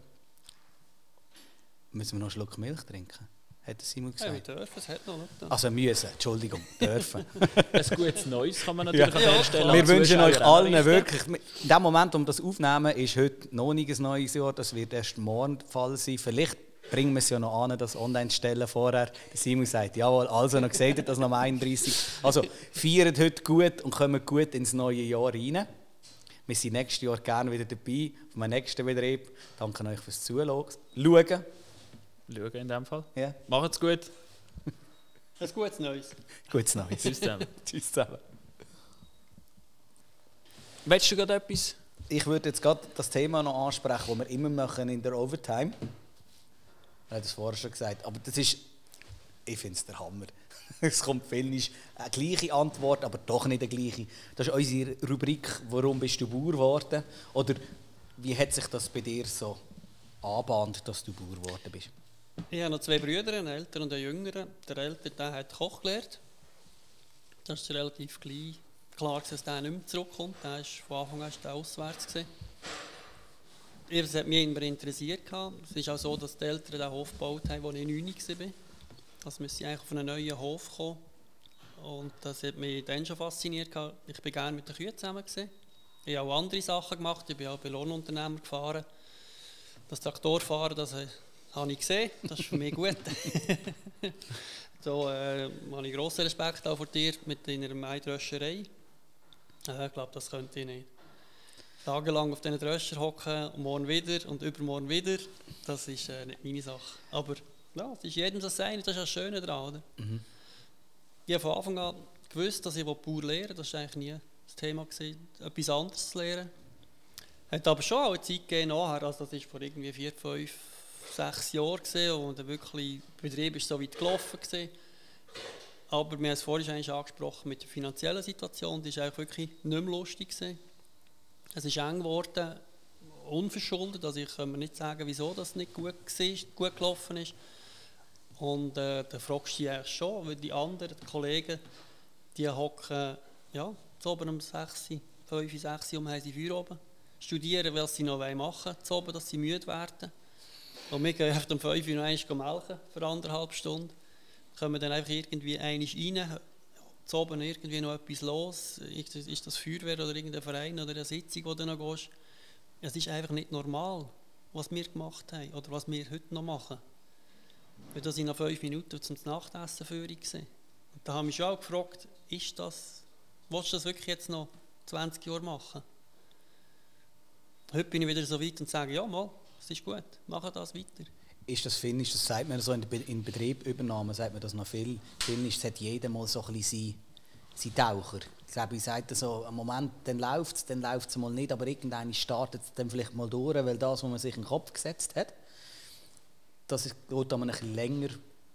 Müssen wir noch einen Schluck Milch trinken? Hat Simon gesagt? Ja, wir dürfen, es hat noch nicht. Also müssen, Entschuldigung, dürfen. ein gutes Neues kann man natürlich ja. herstellen. Wir wünschen euch allen wirklich, in dem Moment, um das aufzunehmen, ist heute noch nicht ein neues Jahr, das wird erst morgen der Fall sein. Vielleicht bringen wir es ja noch an, das Online-Stellen vorher. Der Simon sagt, jawohl, also noch gesagt, dass noch am 31. Also feiert heute gut und kommen gut ins neue Jahr rein. Wir sind nächstes Jahr gerne wieder dabei, auf meinem nächsten Betrieb. Danke euch fürs Zuschauen. Schauen in dem Fall. Ja. Macht's gut. Ein gutes Neues. Gutes Neues. Tschüss zusammen. Tschüss zusammen. Willst du gerade etwas? Ich würde jetzt gerade das Thema noch ansprechen, das wir immer machen in der Overtime. Ich habe das vorher schon gesagt. Aber das ist, ich finde es der Hammer. Es kommt viel nicht eine gleiche Antwort, aber doch nicht eine gleiche. Das ist unsere Rubrik «Warum bist du Bauer geworden?» Oder wie hat sich das bei dir so anbahnt, dass du Bauer geworden bist? Ich habe noch zwei Brüder, einen älteren und einen jüngeren. Der ältere hat Koch gelernt. Das ist relativ klein. klar, dass der nicht mehr zurückkommt. Der ist von Anfang an auswärts. Gewesen. Das hat mich immer interessiert. Es ist auch so, dass die Eltern den Hof gebaut haben, als ich 9 war. Also müsste ich eigentlich auf einen neuen Hof kommen. Und das hat mich dann schon fasziniert. Ich bin gerne mit den Kühen zusammen. Gewesen. Ich habe auch andere Sachen gemacht. Ich bin auch bei Lohnunternehmer gefahren. Das Traktorfahren, das habe ich gesehen. Das ist für mich gut. so äh, habe ich grossen Respekt auch vor dir mit deiner Maidröscherei. Äh, ich glaube, das könnte ich nicht tagelang auf diesen Dröscher hocken und morgen wieder und übermorgen wieder, das ist äh, nicht meine Sache. Aber ja, es ist jedem das sein, das ist das Schöne daran. Oder? Mhm. Ich habe von Anfang an gewusst, dass ich Bauer lernen Das war eigentlich nie das Thema, gewesen, etwas anderes zu lernen. Hat aber schon auch eine Zeit gegeben nachher, also das war vor irgendwie vier, fünf, sechs gewesen, und der wirklich Betrieb ist so weit gelaufen gewesen. Aber wir haben es vorhin schon angesprochen mit der finanziellen Situation, die war wirklich nicht mehr lustig gewesen. Es ist eng geworden, unverschuldet. Also ich kann mir nicht sagen, wieso das nicht gut, war, gut gelaufen ist. Und äh, da fragst du dich schon, weil die anderen die Kollegen, die hocken ja, zu oben um 6, 5, 6 Uhr haben sie Feuer oben. Studieren, was sie noch machen wollen, zu oben, dass sie müde werden. Und wir gehen um 5 Uhr noch einmal melken für anderthalb Stunden. Kommen dann einfach irgendwie einmal rein, zu oben irgendwie noch etwas los, ist das Feuerwehr oder irgendein Verein oder eine Sitzung, wo du noch gehst. Es ist einfach nicht normal, was wir gemacht haben oder was wir heute noch machen. Weil da sind noch fünf Minuten zum Nachtessen für Und da habe ich mich auch gefragt, ist das, willst du das wirklich jetzt noch 20 Jahre machen? Heute bin ich wieder so weit und sage, ja mal, es ist gut, mache das weiter ist das Finnisch, das sagt man so in, in Betriebübernahme, sagt man das noch viel. Finnisch, es hat jeder mal so ein bisschen sein, Taucher. Ich glaube, ich sage so, am Moment, dann läuft es, dann läuft es mal nicht, aber irgendwann startet es dann vielleicht mal durch, weil das, was man sich in den Kopf gesetzt hat, das geht dann ein bisschen länger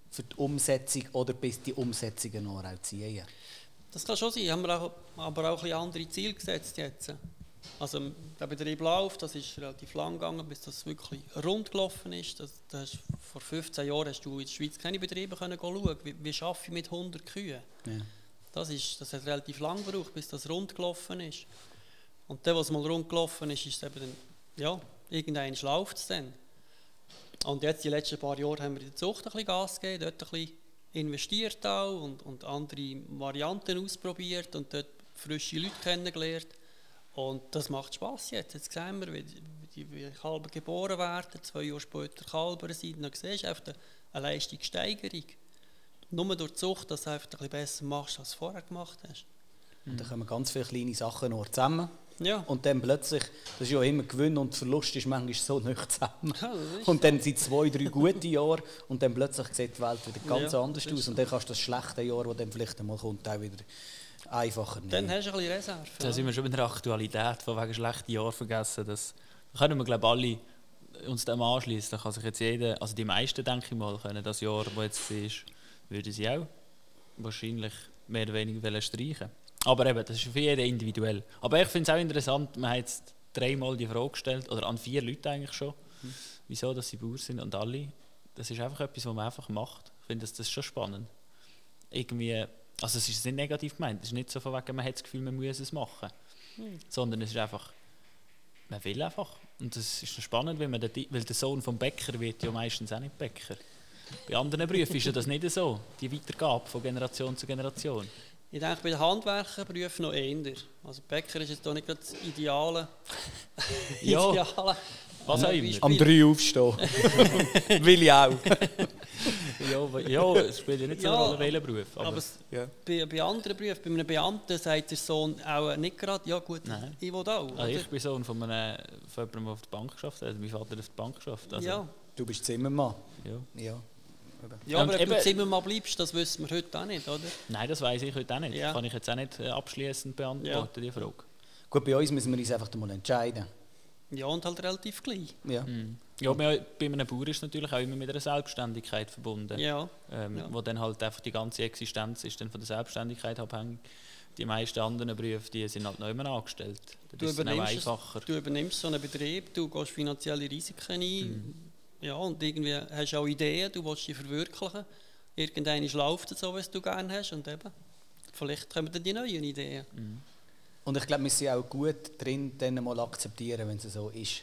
für die Umsetzung oder bis die Umsetzungen noch auch ziehen. Das kann schon sein, haben wir auch, aber auch ein bisschen andere Ziele gesetzt jetzt. Also der Betrieb läuft, das ist relativ lang gegangen, bis das wirklich rund gelaufen ist. Das, das vor 15 Jahren hast du in der Schweiz keine Betriebe können schauen, wie, wie schaffe ich mit 100 Kühen. Ja. Das, ist, das hat relativ lang gebraucht, bis das rund gelaufen ist. Und dann, was mal rund gelaufen ist, ist eben dann, ja, irgendein läuft es dann. Und jetzt, die letzten paar Jahre, haben wir in der Zucht ein bisschen Gas gegeben, dort ein bisschen investiert auch und, und andere Varianten ausprobiert und dort frische Leute kennengelernt. Und das macht Spass jetzt. Jetzt sehen wir, wie die, wie die Kalber geboren werden, zwei Jahre später Kalber sind. Dann siehst du einfach eine Leistungssteigerung. Nur durch die Zucht, dass du einfach ein bisschen besser machst, als du vorher gemacht hast. Und dann kommen ganz viele kleine Sachen noch zusammen. Ja. Und dann plötzlich, das ist ja immer Gewinn und Verlust ist manchmal so nicht zusammen. Ja, Und dann sind zwei, drei gute Jahre und dann plötzlich sieht die Welt wieder ganz Ja, anders aus. Und dann kannst du das schlechte Jahr, das dann vielleicht einmal kommt, auch wieder einfacher nehmen. Dann hast du ein bisschen Reserve. Da sind wir schon bei der Aktualität von wegen schlechten Jahren vergessen. Das da können wir, glaube ich, alle uns dem anschließen. Da kann sich jetzt jeder, also die meisten, denke ich mal, können das Jahr, das jetzt ist, würden sie auch wahrscheinlich mehr oder weniger wollen streichen. Aber eben, das ist für jeden individuell. Aber ich finde es auch interessant, man hat jetzt dreimal die Frage gestellt, oder an vier Leute eigentlich schon, wieso dass sie Bauer sind und alle. Das ist einfach etwas, was man einfach macht. Ich finde das, das ist schon spannend. Irgendwie, also es ist nicht negativ gemeint, es ist nicht so von wegen, man hat das Gefühl, man muss es machen. Sondern es ist einfach, man will einfach. Und das ist spannend, weil, man der, weil der Sohn vom Bäcker wird ja meistens auch nicht Bäcker. Bei anderen Berufen ist ja das nicht so, die Weitergabe von Generation zu Generation. Ich denke, bei den Handwerkerberufen noch eher. Also Bäcker ist jetzt hier nicht gerade das ideale. Ja. ideale Was auch immer. Am 3 aufstehen. Will ich auch. Ja, ja, es spielt ja nicht so eine Ja, Rolle, welcher Beruf. Aber, Aber es- Ja. bei, bei anderen Berufen, bei einem Beamten sagt der Sohn auch nicht gerade, ja gut, Nein. ich will auch. also ich bin Sohn von, einem, von jemandem, der auf der Bank geschafft hat. Mein Vater hat auf der Bank geschafft. Also, ja. Du bist Zimmermann. ja. Ja. ja, aber ob du Zimmermann bleibst, das wissen wir heute auch nicht, oder? Nein, das weiß ich heute auch nicht. Ja. Kann ich jetzt auch nicht äh, abschließend beantworten, die Frage. Gut, bei uns müssen wir uns einfach mal entscheiden. Ja, und halt relativ klein. Ja. Mhm. Ja, wir- bei einem Bauer ist es natürlich auch immer mit einer Selbstständigkeit verbunden. Ja. ähm, Ja. wo dann halt einfach die ganze Existenz ist dann von der Selbstständigkeit abhängig. Die meisten anderen Berufe, die sind halt noch immer angestellt. Du Das ist dann auch übernimmst, es, einfacher. du übernimmst so einen Betrieb, du gehst finanzielle Risiken ein. Mhm. Ja, und irgendwie hast du auch Ideen, du willst sie verwirklichen. Irgendwann läuft es so, wie du gerne hast. Und eben, vielleicht kommen dann die neuen Ideen. Und ich glaube, wir sind auch gut drin, dann mal akzeptieren, wenn es so ist.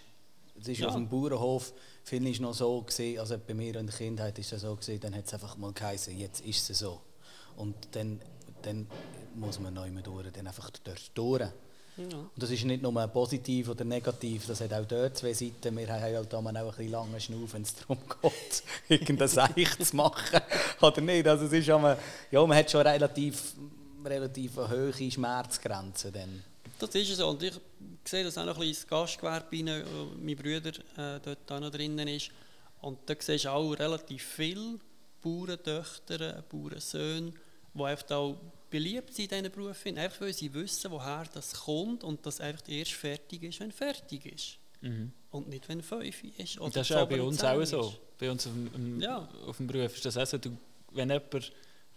Es ist Ja. auf dem Bauernhof, finde ich, noch so gesehen, also bei mir in der Kindheit ist es so gesehen, dann hat es einfach mal geheißen, jetzt ist es so. Und dann, dann muss man neu durch, dann einfach dort durch. Ja. Und das ist nicht nur positiv oder negativ, das hat auch dort zwei Seiten. Wir haben halt auch ein bisschen lange Schnauf, wenn es darum geht, irgendein Seich zu machen. Oder nicht? Also es ist einmal, ja, man hat schon relativ, relativ hohe Schmerzgrenze. Dann. Das ist so. Und ich sehe das auch noch ein bisschen ins Gastgewerbe rein, wo mein Bruder äh, dort auch noch drinnen ist. Und da siehst du auch relativ viele Bauerntöchter, Bauernsöhne, die einfach auch beliebt sind in diesen Berufen, einfach weil sie wissen, woher das kommt und dass einfach erst fertig ist, wenn fertig ist. Mhm. Und nicht, wenn fünf ist. Oder Und das ist auch bei uns auch ist. so. Bei uns auf dem, Ja. auf dem Beruf ist das auch so. Du, wenn jemand,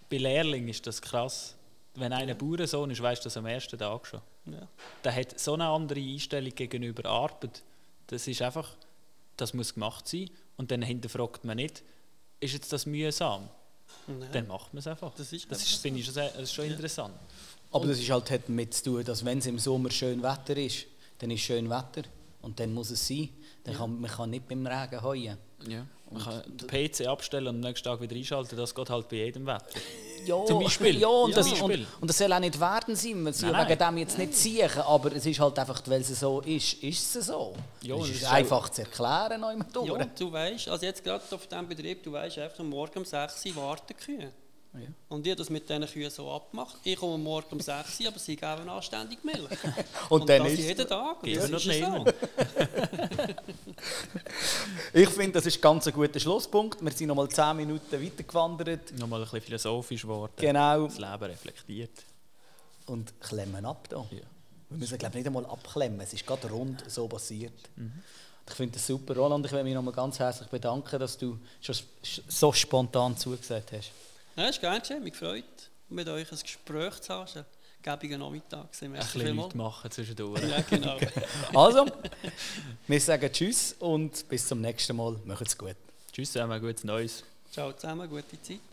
bei Lehrling ist das krass. Wenn einer Bauernsohn ist, weißt du das am ersten Tag schon. Ja. Der hat so eine andere Einstellung gegenüber Arbeit. Das ist einfach, das muss gemacht sein. Und dann hinterfragt man nicht, ist jetzt das mühsam? Nein. Dann macht man es einfach. Das ist das ist, finde ich schon, das ist schon Ja. interessant. Aber das ist halt hat damit zu tun, dass wenn es im Sommer schön Wetter ist, dann ist schön Wetter. Und dann muss es sein. Dann kann, man kann nicht beim Regen heuen. Ja. Man kann den PC abstellen und am nächsten Tag wieder einschalten. Das geht halt bei jedem Wetter. Ja, Zum Beispiel. Ja, und, Ja. das. Und, und das soll auch nicht werden sein. Man soll Nein, wegen nein. dem jetzt nicht ziehen, aber es ist halt einfach, weil es so ist, ist es so. Ja, es ist einfach zu erklären. noch immer durch. Ja, du weißt, also jetzt gerade auf diesem Betrieb, du weißt einfach, am Morgen um 6 Uhr warten Kühe. Ja. Und ich habe das mit diesen Kühen so abgemacht. Ich komme am Morgen um 6 Uhr, aber sie geben anständig Milch. Und dann das ist jeden Tag. Und das ist so. Ich finde, das ist ganz ein guter Schlusspunkt. Wir sind noch mal 10 Minuten weitergewandert. Nochmal ein bisschen philosophisch geworden. Genau. Das Leben reflektiert. Und klemmen ab da. Ja. Wir müssen glaube nicht einmal abklemmen. Es ist gerade rund so passiert. Mhm. Ich finde das super. Roland, ich will mich noch mal ganz herzlich bedanken, dass du schon so spontan zugesagt hast. Ja, ist gerne mich gefreut, mit euch ein Gespräch zu haben. Es war ein gäbiger Nachmittag. Ein bisschen vielmals. Leute machen zwischendurch. Ja, genau. Also, wir sagen Tschüss und bis zum nächsten Mal. Macht's gut. Tschüss zusammen, gutes Neues. Ciao zusammen, gute Zeit.